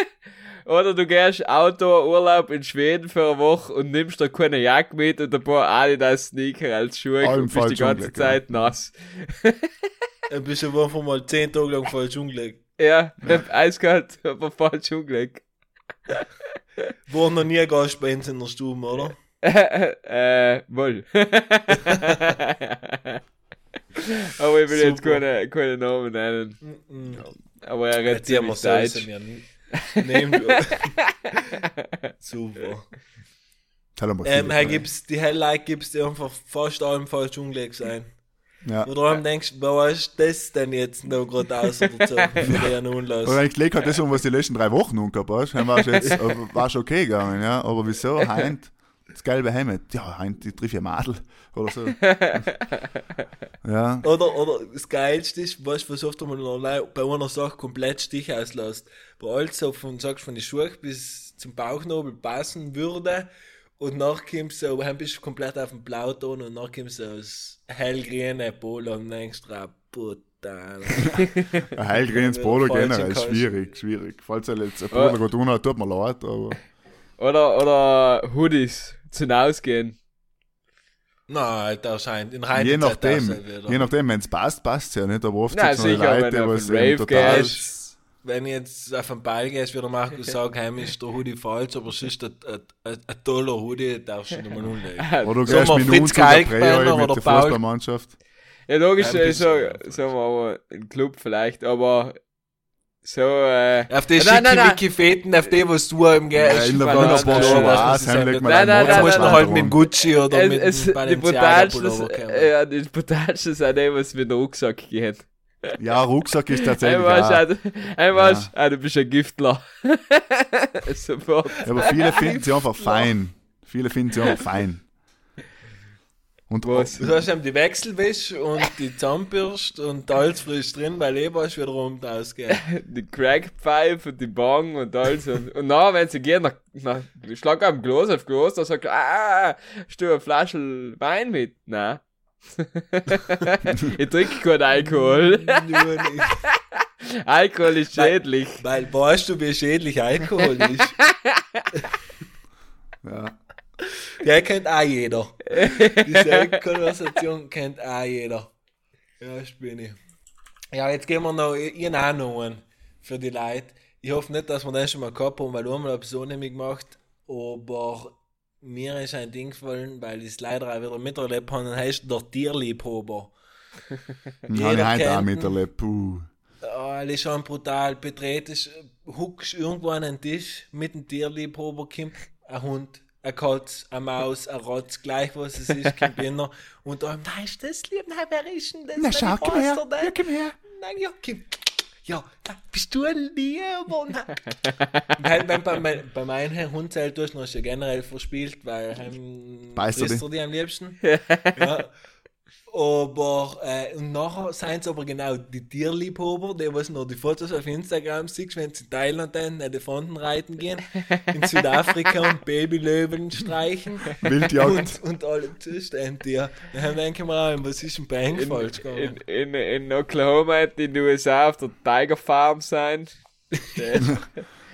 [SPEAKER 4] (laughs) oder du gehst Outdoor-Urlaub in Schweden für eine Woche und nimmst da keine Jacke mit und ein paar Adidas-Sneaker als Schuhe
[SPEAKER 1] Allem
[SPEAKER 4] und bist die
[SPEAKER 1] falsch
[SPEAKER 4] ganze
[SPEAKER 1] umgelegt, ja.
[SPEAKER 4] Zeit nass.
[SPEAKER 2] Ein bisschen einfach mal 10 Tage lang falsch umgelegt.
[SPEAKER 4] Ja, eiskalt, aber falsch umgelegt.
[SPEAKER 2] War noch nie uns in der Stube, oder? (laughs)
[SPEAKER 4] äh, wohl. (laughs) aber ich will jetzt
[SPEAKER 2] Super.
[SPEAKER 4] keine, keine Namen nennen. Aber er redet
[SPEAKER 2] Jetzt wir
[SPEAKER 4] ziemlich Deutsch.
[SPEAKER 2] wir nehmen. Super.
[SPEAKER 1] Er
[SPEAKER 2] Ähm,
[SPEAKER 1] gesagt.
[SPEAKER 2] gibt's, die Helllight gibt's die einfach fast allem falsch umgelegt sein.
[SPEAKER 1] Ja.
[SPEAKER 2] Wo du daheim denkst, was ist das denn jetzt noch gerade aus oder so? Für den Unlass.
[SPEAKER 1] Aber eigentlich hat das um, was die letzten drei Wochen umgehabt hast. Dann war jetzt, (laughs) war schon okay gegangen, ja. Aber wieso? Heint, das gelbe Hemd. Ja, Heint, die trifft ja Madel. Oder so. (laughs) ja.
[SPEAKER 2] Oder, oder das Geilste ist, weißt du, was oft einmal noch bei einer Sache komplett Stich auslässt. Bei alles so von, sagst von den Schuhe bis zum Bauchnabel passen würde. Und nach kommst du so, dann bist du komplett auf dem Blauton und nach kommst du so das hellgrüne Polo und denkst drauf, brutal.
[SPEAKER 1] Ein hellgrünes Polo generell, (laughs)
[SPEAKER 2] Kasten.
[SPEAKER 1] schwierig, schwierig. Falls er jetzt ein Polo gut tun hat, tut mir leid, aber.
[SPEAKER 4] Oder, oder Hoodies zum Ausgehen.
[SPEAKER 2] Nein, da scheint in
[SPEAKER 1] Je
[SPEAKER 2] heutiger Zeit
[SPEAKER 1] nachdem, je nachdem, wenn es passt, passt ja nicht, aber oft
[SPEAKER 4] sicher, wenn
[SPEAKER 1] Leute,
[SPEAKER 4] du auf
[SPEAKER 1] was total.
[SPEAKER 4] gehst.
[SPEAKER 2] Wenn ich jetzt auf den Ball gehst, wie der Markus (laughs) sagt, heim ist der Hoodie falsch, aber sonst ein, ein, ein, ein toller Hoodie darfst du nicht mal (laughs) umlegen.
[SPEAKER 1] Oder du
[SPEAKER 2] Sagen
[SPEAKER 1] gehst mit
[SPEAKER 2] Fritz Kalkbrenner oder
[SPEAKER 1] der Fußballmannschaft.
[SPEAKER 4] Ja, logisch,
[SPEAKER 2] Ein
[SPEAKER 4] äh, so, sagen wir aber, ein Club vielleicht, aber so, äh,
[SPEAKER 2] Auf die
[SPEAKER 4] Nein, nein, nein.
[SPEAKER 2] Schicki-Wicki-Feten, auf die, was du im
[SPEAKER 1] Ja,
[SPEAKER 2] Geld
[SPEAKER 1] in der
[SPEAKER 4] Banane-
[SPEAKER 1] Wunderbar
[SPEAKER 4] Banane-
[SPEAKER 1] Schwarz, heimlich mal
[SPEAKER 4] Nein, nein, nein,
[SPEAKER 2] Jetzt musst du
[SPEAKER 4] nein,
[SPEAKER 2] halt mit dem Gucci oder mit
[SPEAKER 4] es,
[SPEAKER 2] dem
[SPEAKER 4] die ja, die brutalsten sind die, was mit dem Rucksack geht.
[SPEAKER 1] Ja, Rucksack ist tatsächlich
[SPEAKER 4] Einmal,
[SPEAKER 1] auch.
[SPEAKER 4] einmal, ah, du bist ein Giftler. (laughs) Sofort.
[SPEAKER 1] Ja, aber viele finden sie einfach fein. Viele finden sie einfach fein. Und
[SPEAKER 4] Was?
[SPEAKER 2] Du hast eben die Wechselwäsche und die Zahnbürste und alles frisch drin, weil eh was wiederum ausgehen. (laughs)
[SPEAKER 4] Die Crackpfeife und die Bong und alles. Und, und dann, wenn sie gehen, nach, nach, schlag am Glas auf Glas, dann sagt ah, hast du eine Flasche Wein mit? Nein. (laughs) ich trinke keinen Alkohol.
[SPEAKER 2] Nur nicht. (laughs)
[SPEAKER 4] Alkohol ist schädlich.
[SPEAKER 2] Weil weißt du, wie schädlich Alkohol ist? (laughs)
[SPEAKER 1] ja.
[SPEAKER 2] Der kennt auch jeder. Diese Konversation kennt auch jeder. Ja, ich bin ich. Ja, jetzt gehen wir noch ihren einen für die Leute. Ich hoffe nicht, dass wir das schon mal gehabt haben, weil einmal habe ich so nämlich gemacht. Aber mir ist ein Ding gefallen, weil ich es leider auch wieder miterlebt habe, und heißt der Tierliebhaber. (laughs)
[SPEAKER 1] Habe ich
[SPEAKER 2] Jeder
[SPEAKER 1] heute auch miterlebt. Puh.
[SPEAKER 2] Oh, das ist schon brutal. Betretest, huckst irgendwo an den Tisch mit dem Tierliebhaber, kommt ein Hund, ein Katz, eine Maus, ein Rotz, gleich was es ist, kommt (laughs) einer. Und dann, nein, ist das lieb, nein, wer ist denn das?
[SPEAKER 1] Na, schau, komm her.
[SPEAKER 2] er?
[SPEAKER 1] Ja, komm her.
[SPEAKER 2] Nein, ja, komm. Ja, bist du ein Lieber? Weil, weil bei, mein, bei meinem Hund hast du ja generell verspielt, weil ähm,
[SPEAKER 1] Beißt er
[SPEAKER 2] die am liebsten. (laughs) ja. Aber, äh, und nachher sind es aber genau die Tierliebhaber, die was noch die Fotos auf Instagram siehst, wenn sie in Thailand dann Elefanten reiten gehen, in Südafrika und Babylöwen streichen
[SPEAKER 1] Wildjagd.
[SPEAKER 2] und, und alle Zustände. Ja. Dann denke ich mir auch, was ist denn bei Ihnen falsch
[SPEAKER 4] In,
[SPEAKER 2] gegangen?
[SPEAKER 4] in, in Oklahoma, in den USA, auf der Tiger Farm sein. (laughs)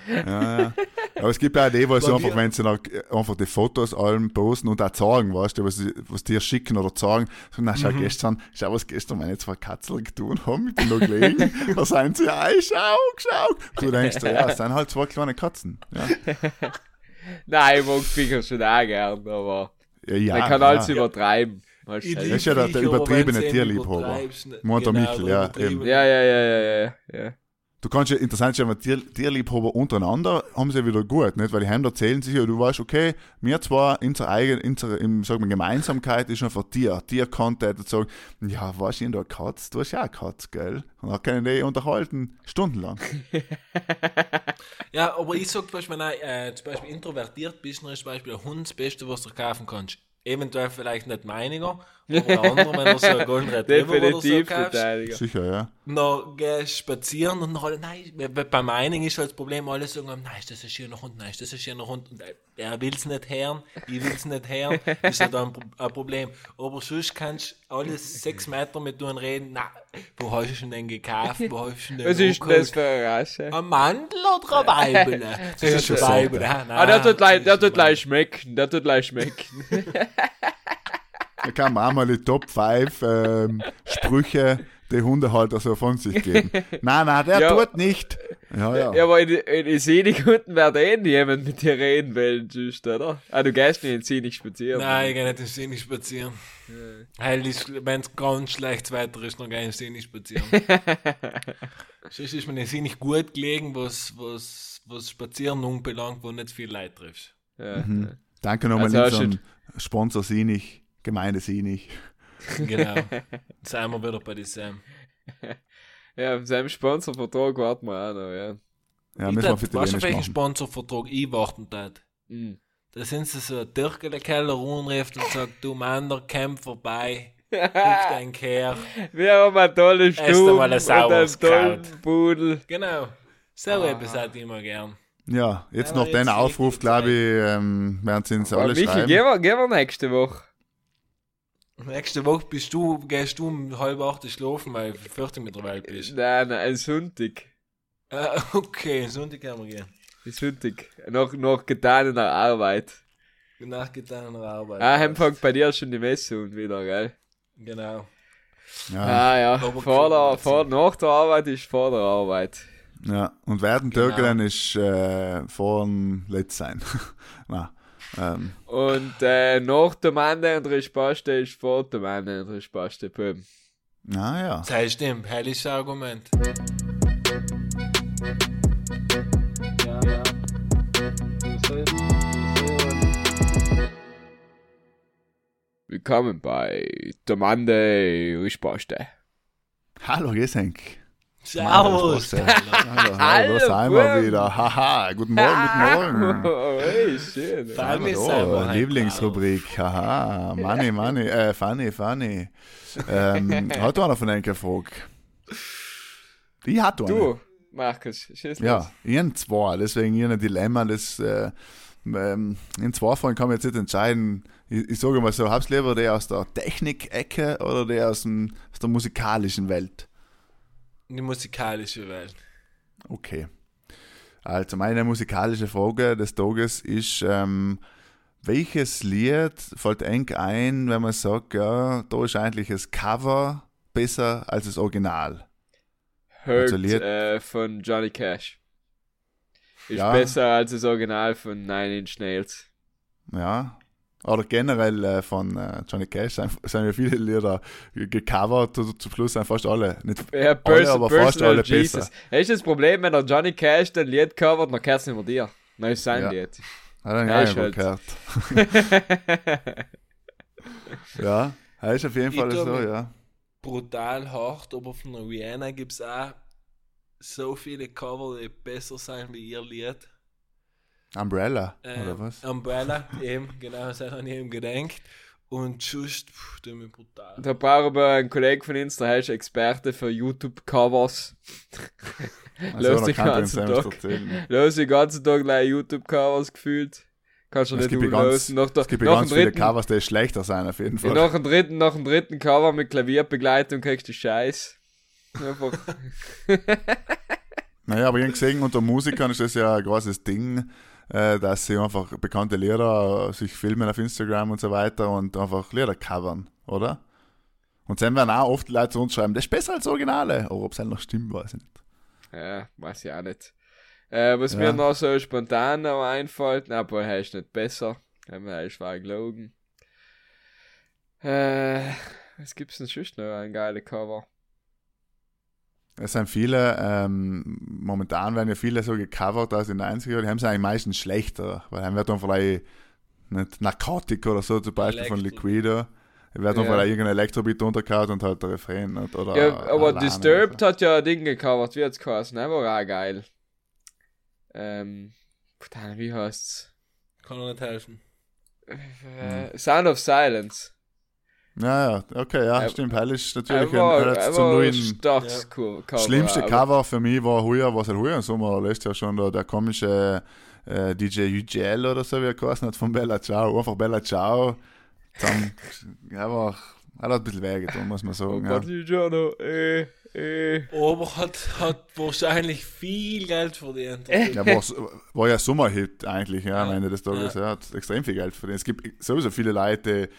[SPEAKER 1] Ja, ja. Aber es gibt auch die, was
[SPEAKER 2] Bei
[SPEAKER 1] einfach, wenn sie einfach die Fotos allem posten und auch zeigen, weißt du, was, sie- was dir schicken oder zeigen, so, na,
[SPEAKER 2] Mhm.
[SPEAKER 1] schau, gestern, schau, was gestern meine zwei Katzel getan haben, mit den noch gelegen, (laughs) da sind sie, ei, schau, schau. Du denkst, dir, ja, es sind halt zwei kleine Katzen. Ja, (laughs)
[SPEAKER 4] Nein, ich mag Viecher schon auch gern, aber
[SPEAKER 1] ja, ja
[SPEAKER 4] man kann
[SPEAKER 1] ja.
[SPEAKER 4] alles übertreiben.
[SPEAKER 1] Das ist ja der- der übertriebene Tierliebhaber.
[SPEAKER 2] genau,
[SPEAKER 1] Michel, ja.
[SPEAKER 4] Ja, ja, ja, ja, ja, ja.
[SPEAKER 1] Du kannst ja, interessant sein, Tier, Tierliebhaber untereinander haben sie ja wieder gut, nicht? Weil die haben erzählen sich ja, du weißt, okay, wir zwar, unsere eigene, unsere, im, sag mal, Gemeinsamkeit ist einfach Tier. Tier kann der jetzt sagen, ja, weißt du, du eine Katz, du hast ja eine Katz, gell? Und dann können die unterhalten, stundenlang. (laughs)
[SPEAKER 2] Ja, aber ich sag zum Beispiel, wenn du äh, zum Beispiel introvertiert bist, dann ist zum Beispiel ein Hund das Beste, was du kaufen kannst. Eventuell vielleicht nicht meiniger, aber ein anderer, wenn du so einen Golden (laughs) Retriever oder so
[SPEAKER 4] Definitiv
[SPEAKER 2] kaufst.
[SPEAKER 4] Verteidiger.
[SPEAKER 1] Sicher, ja.
[SPEAKER 2] Dann gehst spazieren und alle, nein, bei- bei meinen ist halt das Problem, alle sagen, nein, ist das ein schöner Hund, nein, ist das ein schöner Hund. Und äh, er will es nicht hören, ich will es nicht hören, (laughs) ist halt ein, ein Problem. Aber sonst kannst du alles sechs Meter mit dir reden, na, wo hast du denn gekauft, wo hast du denn
[SPEAKER 4] Was ist das für eine Rasche?
[SPEAKER 2] Ein Mandel oder ein Weibel? (laughs) Das ist ein
[SPEAKER 1] schon
[SPEAKER 2] Weibel. Ah,
[SPEAKER 4] der
[SPEAKER 2] ist
[SPEAKER 4] tut gleich schmecken, der tut gleich schmecken.
[SPEAKER 1] Da kann man auch mal die Top 5 ähm, Sprüche die Hundehalter so von sich geben. nein, nein, der
[SPEAKER 4] Ja.
[SPEAKER 1] tut nicht. Ja, ja.
[SPEAKER 4] Ja, aber in, in, in Seenikunden wird eh niemand mit dir reden wollen, just, oder? Ah, du gehst nicht in Seenik spazieren.
[SPEAKER 2] Nein, ich gehe nicht in See nicht spazieren. Weil wenn es ganz schlecht weiter ist, dann gehe ich in See nicht spazieren. (laughs) Sonst ist mir in See nicht gut gelegen, was, was, was Spazieren anbelangt, wo nicht viel Leid triffst.
[SPEAKER 4] Ja,
[SPEAKER 1] Mhm. Danke nochmal
[SPEAKER 4] Also
[SPEAKER 1] an unseren Sponsor Sinich, Gemeinde Sinich.
[SPEAKER 2] Genau. (laughs) Jetzt sind wir wieder bei diesem.
[SPEAKER 4] ja, seinem Sponsorvertrag warten wir auch noch, ja.
[SPEAKER 1] Ja,
[SPEAKER 2] ich
[SPEAKER 1] müssen wir
[SPEAKER 2] weißt du, auf welchen. Sponsorvertrag ich warten tat?
[SPEAKER 4] Mhm.
[SPEAKER 2] Da sind sie so ein Türkele-Keller anruft und sagt, du Mann, komm vorbei, gib dein Kehr.
[SPEAKER 4] Wir haben eine tolle Stube
[SPEAKER 2] einmal ein
[SPEAKER 4] und einen tollen. Pudel.
[SPEAKER 2] Genau. So etwas hätte ich immer gern.
[SPEAKER 1] Ja, jetzt noch den
[SPEAKER 2] jetzt
[SPEAKER 1] Aufruf, glaube ich, ähm, werden sie uns alle
[SPEAKER 4] Michi,
[SPEAKER 1] schreiben.
[SPEAKER 4] wir, gehen wir nächste Woche.
[SPEAKER 2] Nächste Woche bist du, gehst du um halb acht schlafen, weil du 40 mit der Welt bist.
[SPEAKER 4] Nein, nein, ein Sonntag.
[SPEAKER 2] Äh, okay, Sonntag können wir gehen.
[SPEAKER 4] Ein Sonntag. Noch, noch getaner Arbeit.
[SPEAKER 2] Nachgetaner Arbeit.
[SPEAKER 4] Ah, heim fängt bei dir schon die Messe und wieder, gell?
[SPEAKER 2] Genau.
[SPEAKER 1] Ja,
[SPEAKER 4] Ah ja, vor der, vor, nach der Arbeit ist vor der Arbeit.
[SPEAKER 1] ja. Und werden
[SPEAKER 2] Genau.
[SPEAKER 1] Türkelen ist äh, vor dem Letzt sein. (laughs) Na, ähm,
[SPEAKER 4] Und äh, nach dem Ende und Rispaste ist vor dem Ende und Rispaste. Boom.
[SPEAKER 1] na ja.
[SPEAKER 2] Das heißt, stimmt, herrliches Argument.
[SPEAKER 3] Ja, ja.
[SPEAKER 4] Willkommen bei der Monday Rispaste.
[SPEAKER 1] Hallo, Gesenk.
[SPEAKER 2] Servus.
[SPEAKER 1] Hallo, (laughs) hallo, hallo, da sind wir wieder. Haha, guten Morgen, guten Morgen.
[SPEAKER 4] Oh, hey, schön.
[SPEAKER 2] Wir selber heim,
[SPEAKER 1] Lieblingsrubrik. Haha, Money, Money, äh, funny, funny. Ähm, (laughs) hat einer von euch gefragt? Ich hatte eine.
[SPEAKER 4] Du, Markus, schieß los.
[SPEAKER 1] Ja, ich hab zwei, deswegen ich ein Dilemma, das, äh, ähm, in zwei Fällen kann man jetzt nicht entscheiden. Ich, ich sage mal so, hab's lieber der aus der Technik-Ecke oder der aus, dem, aus der musikalischen Welt?
[SPEAKER 2] Die musikalische Welt.
[SPEAKER 1] Okay. Also meine musikalische Frage des Tages ist, ähm, welches Lied fällt eng ein, wenn man sagt, ja, da ist eigentlich das Cover besser als das Original?
[SPEAKER 4] Hurt
[SPEAKER 1] Also Lied-
[SPEAKER 4] äh, von Johnny Cash. Ist
[SPEAKER 1] Ja.
[SPEAKER 4] besser als das Original von Nine Inch Nails.
[SPEAKER 1] Ja. Oder generell äh, von äh, Johnny Cash sind, (laughs) sind ja viele Lieder gecovert, zu- zum Schluss sind fast alle. Nicht
[SPEAKER 4] Ja,
[SPEAKER 1] alle, aber fast alle besser.
[SPEAKER 4] Das ist das Problem, wenn der Johnny Cash den Lied covert, dann gehört es nicht mehr dir. Dann ist sein
[SPEAKER 1] Ja.
[SPEAKER 4] Lied.
[SPEAKER 1] Hat er
[SPEAKER 4] Ja,
[SPEAKER 1] nicht
[SPEAKER 4] ist halt.
[SPEAKER 1] gehört. (laughs) Ja, das ist auf jeden
[SPEAKER 2] Ich
[SPEAKER 1] Fall so, ja.
[SPEAKER 2] Brutal hart, aber von der Rihanna gibt es auch so viele Cover, die besser sind wie ihr Lied.
[SPEAKER 1] Umbrella,
[SPEAKER 2] Äh,
[SPEAKER 1] oder was?
[SPEAKER 2] Umbrella, (laughs) eben, genau, das habe ich eben gedenkt. Und just, pff, tut mir brutal.
[SPEAKER 4] Da brauchen wir einen Kollegen von uns, der ist Experte für YouTube-Covers.
[SPEAKER 1] Also, da
[SPEAKER 4] den ganzen Tag. Los den ganzen Tag gleich YouTube-Covers gefühlt. Kannst du
[SPEAKER 1] Es
[SPEAKER 4] nicht
[SPEAKER 1] ganz,
[SPEAKER 4] losen. Nach, der,
[SPEAKER 1] es gibt ja
[SPEAKER 4] nach,
[SPEAKER 1] ganz
[SPEAKER 4] dem
[SPEAKER 1] viele
[SPEAKER 4] dritten,
[SPEAKER 1] Covers, die schlechter sein, auf jeden Fall.
[SPEAKER 4] nach, dem dritten, nach dem dritten Cover mit Klavierbegleitung kriegst du Scheiß. Einfach. (laughs)
[SPEAKER 1] Naja, aber ich habe gesehen, unter Musikern ist das ja ein großes Ding, dass sie einfach bekannte Lieder äh, sich filmen auf Instagram und so weiter und einfach Lieder covern, oder? Und dann werden auch oft Leute zu uns schreiben, das ist besser als das Originale. Aber ob es halt noch stimmt, weiß ich nicht.
[SPEAKER 4] Ja, weiß ich auch nicht. Äh, was
[SPEAKER 1] Ja.
[SPEAKER 4] mir noch so spontan noch einfällt, na, aber er ist nicht besser. Er ist war gelogen. Äh, was gibt's denn sonst noch? Ein geiler Cover.
[SPEAKER 1] Es sind viele, ähm, momentan werden ja viele so gecovert aus den 90er, die haben sie eigentlich meistens schlechter, weil dann wird dann vielleicht nicht Narcotic oder so zum Beispiel von
[SPEAKER 2] Elektro.
[SPEAKER 1] Liquido. Da wird dann
[SPEAKER 4] Ja.
[SPEAKER 1] vielleicht irgendein Elektrobeat untergehauen und halt der Refrain. Nicht? Oder
[SPEAKER 4] Ja, aber
[SPEAKER 1] Alane
[SPEAKER 4] Disturbed
[SPEAKER 1] oder
[SPEAKER 4] hat ja ein Ding gecovert, wie hat's geheißen, ne? War auch geil. Ähm, verdammt, wie heißt's?
[SPEAKER 2] Kann er nicht helfen.
[SPEAKER 4] Äh, Sound of Silence.
[SPEAKER 1] So. Ja, ja, okay, ja,
[SPEAKER 4] Er-
[SPEAKER 1] stimmt. Hell ist
[SPEAKER 4] Er
[SPEAKER 1] natürlich
[SPEAKER 4] war,
[SPEAKER 1] ein,
[SPEAKER 4] er
[SPEAKER 1] ein,
[SPEAKER 4] war
[SPEAKER 1] zum
[SPEAKER 4] ein
[SPEAKER 1] neuen,
[SPEAKER 4] starkes Co- Cover.
[SPEAKER 1] schlimmste Cover für mich war heuer, was halt heuer im Sommer lässt ja schon da, der komische äh, DJ UGL oder so, wie er geheißen hat, von Bella Ciao. Einfach Bella Ciao. Dann, (laughs) einfach, hat ein bisschen wehgetan, muss man
[SPEAKER 4] Oh
[SPEAKER 1] sagen. ja.
[SPEAKER 4] Gott, Giorno, äh, äh.
[SPEAKER 2] Aber hat, hat wahrscheinlich viel Geld verdient.
[SPEAKER 1] Ja, war, war ja Sommerhit eigentlich, ja, am
[SPEAKER 2] Ja,
[SPEAKER 1] Ende des Tages.
[SPEAKER 2] ja.
[SPEAKER 1] Ja. hat extrem viel Geld verdient. Es gibt sowieso viele Leute,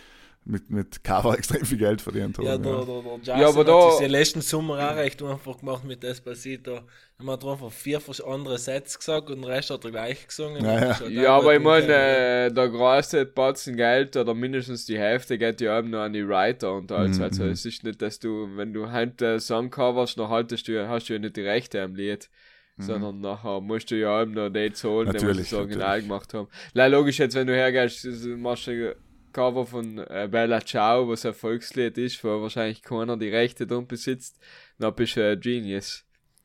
[SPEAKER 1] mit, mit Cover (laughs) extrem viel Geld verdient haben.
[SPEAKER 2] Ja,
[SPEAKER 1] Ja,
[SPEAKER 2] der, der, der Justin
[SPEAKER 4] Ja, aber
[SPEAKER 2] hat
[SPEAKER 4] da-
[SPEAKER 2] das ja letzten Sommer auch recht einfach gemacht mit Despacito. Er hat einfach vier andere Sätze gesagt und den Rest hat er gleich gesungen.
[SPEAKER 1] Ja, ja.
[SPEAKER 2] Hat
[SPEAKER 4] Ja, aber ich meine, äh, der größte Batzen Geld oder mindestens die Hälfte geht ja eben nur an die Writer und alles.
[SPEAKER 1] Mhm,
[SPEAKER 4] Also
[SPEAKER 1] mhm.
[SPEAKER 4] es ist nicht, dass du, wenn du heute Song coverst, noch haltest du, hast du ja nicht die Rechte am Lied. Sondern nachher musst du ja eben noch die zahlen, die
[SPEAKER 1] Mhm.
[SPEAKER 4] Das Original
[SPEAKER 1] natürlich.
[SPEAKER 4] gemacht haben. Nein, logisch, jetzt wenn du hergehst, du machst ein Cover von äh, Bella Ciao, was ein Volkslied ist, wo wahrscheinlich keiner die Rechte drum besitzt, dann bist du ein Genius.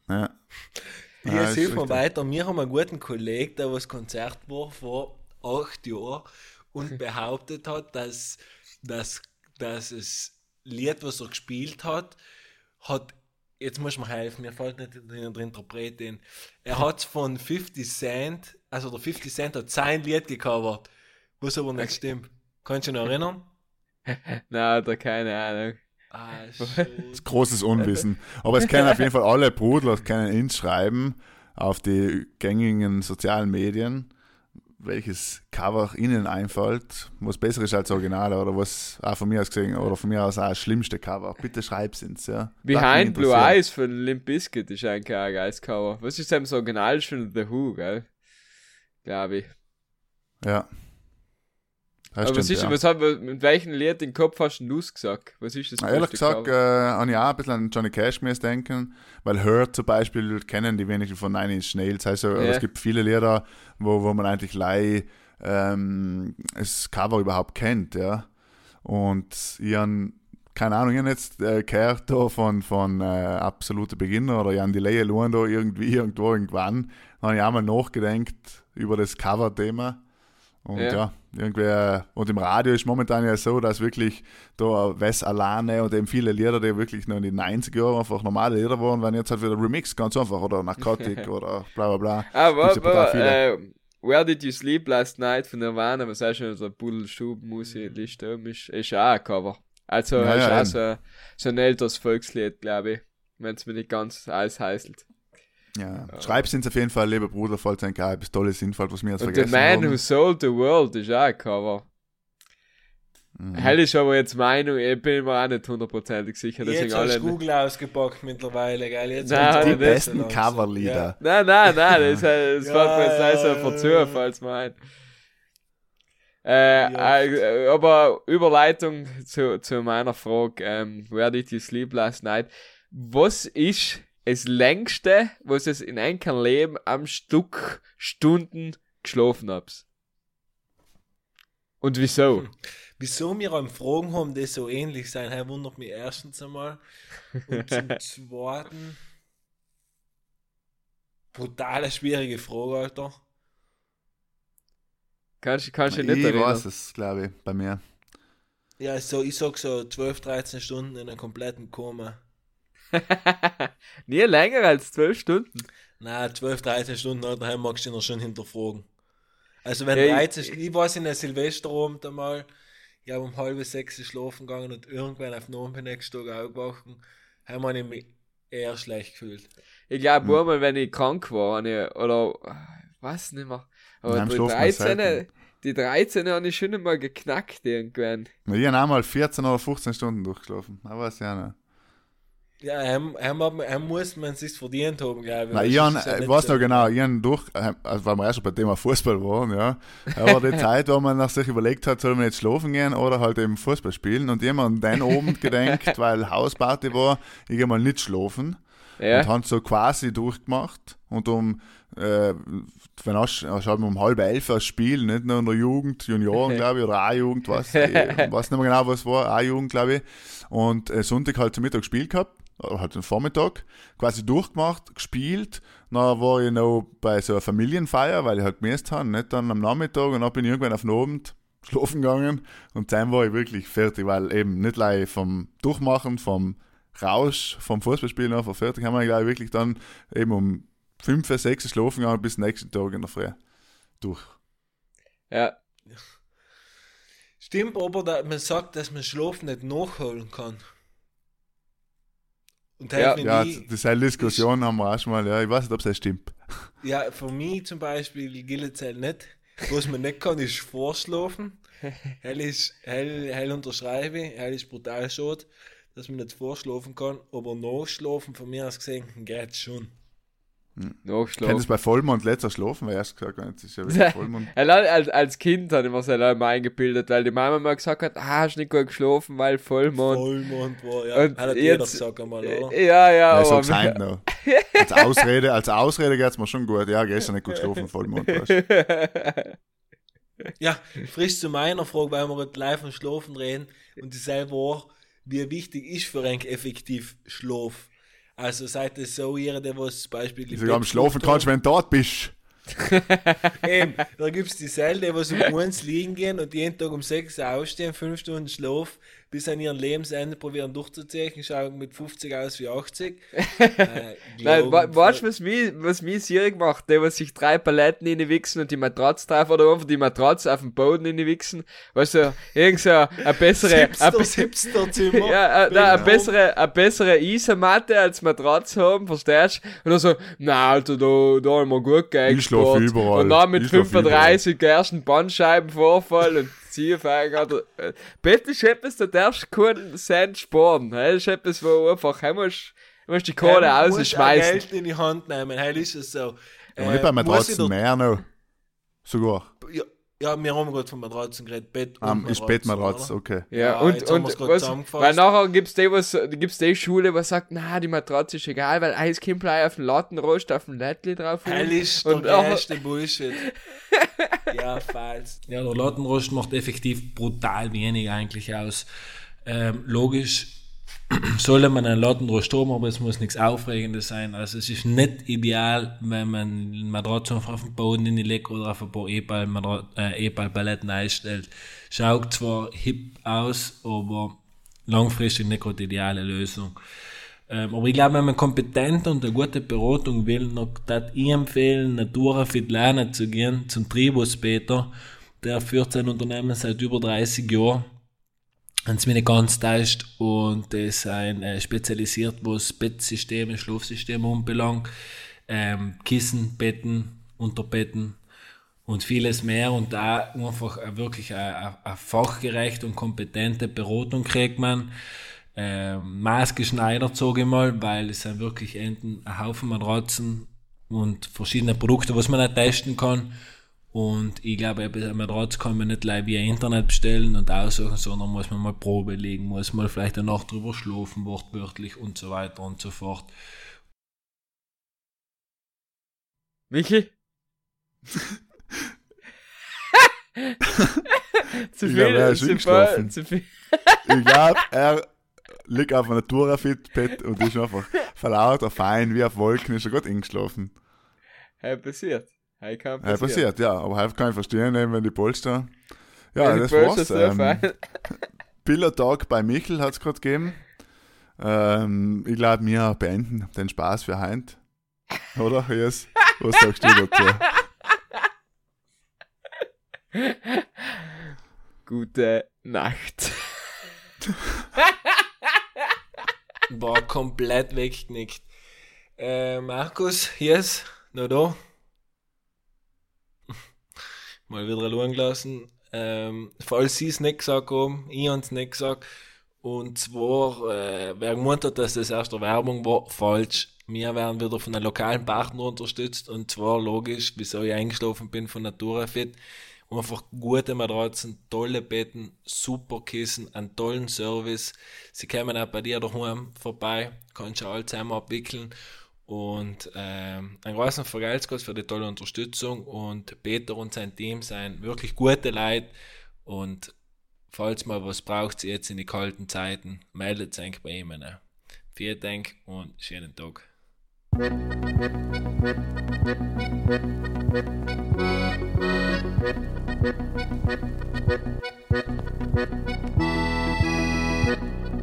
[SPEAKER 1] ja.
[SPEAKER 2] Hier
[SPEAKER 1] Ja,
[SPEAKER 2] hilft mir weiter. Wir haben einen guten Kollegen, der was Konzert war vor acht Jahren und (laughs) behauptet hat, dass, dass, dass das Lied, was er gespielt hat, hat, jetzt muss man helfen, mir fällt nicht der, der Interpret in. Er (laughs) hat von 50 Cent, also der 50 Cent hat sein Lied gecovert, was aber nicht stimmt. Kannst du dich noch erinnern? (laughs)
[SPEAKER 4] Nein, da keine Ahnung.
[SPEAKER 2] Ah, (laughs) schon.
[SPEAKER 1] Großes Unwissen. Aber es können auf jeden Fall alle Brudler können ins schreiben auf die gängigen sozialen Medien, welches Cover ihnen einfällt, was besser ist als Original oder was auch von mir aus gesehen oder von mir aus auch das schlimmste Cover. Bitte schreib's ins, ja.
[SPEAKER 4] Behind Blue. Eyes von Limp Bizkit ist eigentlich auch ein geiles Cover. Was ist denn das Original ist von The Who, gell? Glaube ich.
[SPEAKER 1] Ja. Das
[SPEAKER 4] Aber was
[SPEAKER 1] stimmt,
[SPEAKER 4] ist,
[SPEAKER 1] ja.
[SPEAKER 4] was mit welchem Lied im Kopf hast du gesagt? Was ist das
[SPEAKER 1] Na, ehrlich gesagt, äh,
[SPEAKER 4] Cover?
[SPEAKER 1] an ja ein bisschen an Johnny Cash müsst denken, weil Hurt zum Beispiel kennen die wenigsten von Nine Inch Nails. Also
[SPEAKER 4] Ja.
[SPEAKER 1] es gibt viele Lieder, wo, wo man eigentlich lei ähm, das Cover überhaupt kennt, ja. Und ich han, keine Ahnung, ich hab jetzt äh, gehört da von, von äh, absolute Beginner oder Jan Delay da irgendwie, (laughs) irgendwo, irgendwann, dann habe ich auch mal nachgedenkt über das Cover-Thema. Und
[SPEAKER 4] Ja.
[SPEAKER 1] ja. irgendwie, äh, und im Radio ist momentan ja so, dass wirklich da Wes alleine und eben viele Lieder, die wirklich noch in den 90er Jahren einfach normale Lieder waren, werden jetzt halt wieder Remix, ganz einfach, oder Narcotic (laughs) oder bla bla bla.
[SPEAKER 4] Aber,
[SPEAKER 1] brutal
[SPEAKER 4] aber äh, Where Did You Sleep Last Night von Nirvana, was auch schon so eine Pudelstub-Musikliste oben ist, ist auch ein Cover. Also
[SPEAKER 1] Ja,
[SPEAKER 4] ist
[SPEAKER 1] ja,
[SPEAKER 4] auch so, so ein älteres Volkslied, glaube ich. Wenn es mir nicht ganz alles heißelt.
[SPEAKER 1] Ja. Schreib's uns auf jeden Fall, lieber Bruder, falls ein geil, bis tolles Sinnfall, was wir jetzt
[SPEAKER 4] Und The
[SPEAKER 1] vergessen
[SPEAKER 4] Man
[SPEAKER 1] haben.
[SPEAKER 4] Who Sold the World ist auch ein Cover.
[SPEAKER 1] Mhm.
[SPEAKER 4] Hell ist aber jetzt Meinung, ich bin mir auch nicht hundertprozentig sicher, deswegen
[SPEAKER 2] Jetzt hast Google ausgepackt mittlerweile, geil. Jetzt
[SPEAKER 4] Nein,
[SPEAKER 1] die besten. Coverlieder.
[SPEAKER 4] Nein, nein, nein, das, das
[SPEAKER 2] Ja,
[SPEAKER 4] fällt mir jetzt
[SPEAKER 2] ja, ja,
[SPEAKER 4] zu,
[SPEAKER 2] ja.
[SPEAKER 4] falls mein. Äh, äh, aber Überleitung zu, zu meiner Frage, ähm, where did you sleep last night? Was ist das längste, was es in einem Leben am Stück Stunden geschlafen habt? Und wieso?
[SPEAKER 2] Wieso wir am Fragen haben, die so ähnlich sein, hey, wundert mich erstens einmal. Und zum (laughs) Zweiten. Brutale, schwierige Frage, Alter.
[SPEAKER 4] Kannst du kannst du dich
[SPEAKER 1] ich
[SPEAKER 4] nicht erinnern?
[SPEAKER 1] weiß es, glaube ich, bei mir.
[SPEAKER 2] Ja, so, ich sag so 12, 13 Stunden in einem kompletten Koma. (laughs)
[SPEAKER 4] Nie länger als zwölf Stunden.
[SPEAKER 2] Na, 12, 13 Stunden, hey, magst du dich noch schon hinterfragen. Also, wenn
[SPEAKER 4] Ja,
[SPEAKER 2] 13, ich, ich weiß in der Silvesterabend einmal, ich habe um halb sechs schlafen gegangen und irgendwann auf den nächsten Tag aufgewacht, haben ich mich eher schlecht gefühlt.
[SPEAKER 4] Ich glaube,
[SPEAKER 1] Hm.
[SPEAKER 4] einmal, wenn ich krank war, habe oder, weiß nicht mehr. Aber
[SPEAKER 1] Nein,
[SPEAKER 4] die
[SPEAKER 1] Schlafen ist
[SPEAKER 4] 13,
[SPEAKER 1] selten.
[SPEAKER 4] die 13 habe ich schon einmal geknackt irgendwann.
[SPEAKER 1] Ich habe einmal 14 oder 15 Stunden durchgeschlafen. Aber weiß ja nicht.
[SPEAKER 2] Ja, er, er, er muss man sich verdient haben, glaube ich.
[SPEAKER 1] Nein, ich, han,
[SPEAKER 2] ist er
[SPEAKER 1] ich weiß
[SPEAKER 2] so-
[SPEAKER 1] noch genau, ich han durch, äh, also weil wir erst schon bei Thema Fußball waren, ja. Aber die (laughs) Zeit, wo man nach sich überlegt hat, soll man jetzt schlafen gehen oder halt eben Fußball spielen und jemand an den Abend (laughs) gedenkt, weil Hausparty war, ich geh mal nicht schlafen
[SPEAKER 4] Ja.
[SPEAKER 1] und haben so quasi durchgemacht und um, äh, wenn hast, hast halt um halb elf ein Spiel, nicht nur in der Jugend, Junioren, (laughs) glaube ich, oder A-Jugend, was, ich weiß nicht mehr genau, was war, A-Jugend, glaube ich. Und äh, Sonntag halt zum Mittag gespielt gehabt, halt am Vormittag, quasi durchgemacht, gespielt. Dann war ich noch bei so einer Familienfeier, weil ich halt gemäßt habe, nicht dann am Nachmittag und dann bin ich irgendwann auf den Abend (laughs) schlafen gegangen und dann war ich wirklich fertig, weil eben nicht gleich vom Durchmachen, vom Rausch, vom Fußballspielen einfach fertig, haben wir gleich wirklich dann eben um 5, 6 schlafen gegangen bis nächsten Tag in der Früh durch.
[SPEAKER 4] ja.
[SPEAKER 2] Stimmt aber, dass man sagt, dass man Schlaf nicht nachholen kann. Und
[SPEAKER 4] Ja,
[SPEAKER 2] ja,
[SPEAKER 1] das ist eine Diskussion haben wir auch schon mal, ja, ich weiß nicht, ob es stimmt. (laughs)
[SPEAKER 2] ja, für mich zum Beispiel gilt es halt nicht. Was man nicht kann, ist vorschlafen. hell ist, hell, hell unterschreibe ich, hell ist brutal schade, dass man nicht vorschlafen kann, aber nachschlafen von mir aus gesehen geht schon.
[SPEAKER 4] Nachschlafen.
[SPEAKER 1] es bei Vollmond letzter schlafen, weil erst gesagt hat, es ist ja wieder (laughs) Vollmond.
[SPEAKER 4] Als, als Kind hat ich mir selber immer eingebildet, weil die Mama mal gesagt hat, ah, hast nicht gut geschlafen, weil Vollmond.
[SPEAKER 2] Vollmond war, ja.
[SPEAKER 4] Und
[SPEAKER 2] hat jeder
[SPEAKER 4] jetzt-
[SPEAKER 2] gesagt einmal, oder?
[SPEAKER 4] Ja, ja,
[SPEAKER 1] Ja, so
[SPEAKER 4] aber
[SPEAKER 1] noch. (laughs) Als Ausrede, als Ausrede geht's mir schon gut. Ja, gestern nicht gut geschlafen, Vollmond. Weißt. du. (laughs)
[SPEAKER 2] Ja, frisch zu meiner Frage, weil wir gerade live vom Schlafen reden und dieselbe war, wie wichtig ist für einen effektiv Schlaf? Also seid es so ihr, der was zum Beispiel im
[SPEAKER 1] Sogar am
[SPEAKER 2] Bett
[SPEAKER 1] Schlafen kannst, wenn du dort bist. (laughs)
[SPEAKER 2] Eben, da gibt es die Seele, die was um eins liegen gehen und jeden Tag um sechs ausstehen, fünf Stunden Schlaf, bis an ihren Lebensende probieren durchzuziehen, schauen mit 50 aus wie 80. (laughs) Äh,
[SPEAKER 4] Nein, weißt du, was mich, was mich sierig macht? Der, was sich drei Paletten reinwichsen und die Matratze drauf oder einfach die Matratze auf den Boden reinwichsen. Weißt du, irgend so eine bessere,
[SPEAKER 2] Das
[SPEAKER 4] eine,
[SPEAKER 2] Hipster- Hipster-Zimmer. (laughs)
[SPEAKER 4] ja, äh, nein, eine bessere, eine bessere Isomatte als Matratze haben, verstehst du? Und dann so, na, Alter, da, da haben wir gut
[SPEAKER 1] Ich schlaf
[SPEAKER 4] geexport.
[SPEAKER 1] überall.
[SPEAKER 4] Und dann mit
[SPEAKER 1] Ich schlaf
[SPEAKER 4] 35 ersten Bandscheibenvorfall und Ziehfeigen hat er, äh, Bett ist etwas, da darfst du keinen Cent sparen. Das ist etwas, wo einfach, hey, musst, musst die Kohle
[SPEAKER 2] Ja,
[SPEAKER 4] rausschmeißen.
[SPEAKER 2] Geld in die Hand nehmen, hey, ist es so. Äh, muss ich
[SPEAKER 1] Matratzen
[SPEAKER 2] dort-
[SPEAKER 1] mehr noch. Sogar.
[SPEAKER 2] Ja, ja, wir haben gerade von Matratzen geredet, Bett und
[SPEAKER 1] Um, ist
[SPEAKER 2] Matratzen,
[SPEAKER 1] Bettmatratze,
[SPEAKER 2] oder?
[SPEAKER 1] okay.
[SPEAKER 4] Ja,
[SPEAKER 2] Ja,
[SPEAKER 4] und, und was,
[SPEAKER 2] zusammengefasst.
[SPEAKER 4] weil nachher gibt's die, was, gibt's die Schule, was sagt, na, die Matratze ist egal, weil eins kommt gleich auf den Lattenrost, auf den Lättli drauf. Hin.
[SPEAKER 2] ist
[SPEAKER 4] Und
[SPEAKER 2] der
[SPEAKER 4] auch-
[SPEAKER 2] größte Bullshit. (laughs) ja, falsch. Ja, der Lattenrost macht effektiv brutal wenig eigentlich aus. Ähm, logisch (clears throat) sollte man einen Lattenrost haben, aber es muss nichts Aufregendes sein. Also es ist nicht ideal, wenn man eine Matratze auf den Boden in die legt oder auf ein paar E-Ball- äh, E-Ball-Paletten einstellt. Schaut zwar hip aus, aber langfristig nicht gerade die ideale Lösung. Ähm, aber ich glaube, wenn man kompetent und eine gute Beratung will, noch dat ich empfehlen, Naturafit lernen zu gehen, zum Tribus Peter. Der führt sein Unternehmen seit über 30 Jahren. Wenn es mich nicht ganz täuscht. Und das ist ein äh, spezialisiert, was Bettsysteme, Schlafsysteme anbelangt. Ähm, Kissen, Betten, Unterbetten und vieles mehr. Und da einfach wirklich eine, eine, fachgerechte und kompetente Beratung kriegt man äh, maßgeschneidert, sage ich mal, weil es sind wirklich enden ein Haufen Matratzen und verschiedene Produkte, was man auch testen kann. Und ich glaube, eine Matratze kann man nicht gleich via Internet bestellen und aussuchen, sondern muss man mal Probe legen, muss mal vielleicht eine Nacht drüber schlafen, wortwörtlich und so weiter und so fort.
[SPEAKER 4] Michi? (laughs) zu
[SPEAKER 1] Ich glaub, er
[SPEAKER 4] viel,
[SPEAKER 1] ist
[SPEAKER 4] zu viel,
[SPEAKER 1] eingeschlafen.
[SPEAKER 4] zu viel.
[SPEAKER 1] Ich glaube, er liegt auf einem Naturafit-Bett und ist einfach verlauter fein wie auf Wolken, ist er gerade eingeschlafen.
[SPEAKER 4] Hey, passiert. Hey, kann
[SPEAKER 1] Ja,
[SPEAKER 4] passieren.
[SPEAKER 1] passiert, ja, aber halt kann ich verstehen, wenn die Polster. Ja,
[SPEAKER 4] Wenn die
[SPEAKER 1] das
[SPEAKER 4] Börse
[SPEAKER 1] war's.
[SPEAKER 4] so
[SPEAKER 1] Ähm,
[SPEAKER 4] fein-
[SPEAKER 1] Pillertag (laughs) bei Michel hat es gerade gegeben. Ähm, ich glaube, wir beenden den Spaß für heint. Oder? Yes. Was sagst du dazu?
[SPEAKER 4] Gute Nacht.
[SPEAKER 2] War komplett weggeknickt. Äh, Markus, yes, noch da. Mal wieder schauen gelassen. Ähm, falls sie es nicht gesagt haben, ich habe es nicht gesagt. Und zwar, äh, wer gemeint hat, dass das erst eine Werbung war, falsch. Wir werden wieder von einem lokalen Partner unterstützt. Und zwar logisch, wieso ich eingeschlafen bin von Naturafit. Einfach gute Matratzen, tolle Betten, super Kissen, einen tollen Service. Sie kommen auch bei dir daheim vorbei, kannst du alles zusammen abwickeln. Und ähm, ein großen Vergeltskurs für die tolle Unterstützung. Und Peter und sein Team sind wirklich gute Leute. Und falls mal was braucht, jetzt in die kalten Zeiten, meldet euch bei ihm. Vielen Dank und schönen Tag.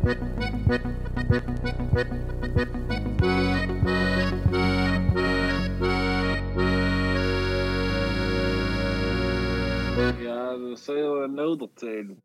[SPEAKER 3] Ja, dat zou je wel nodig zijn.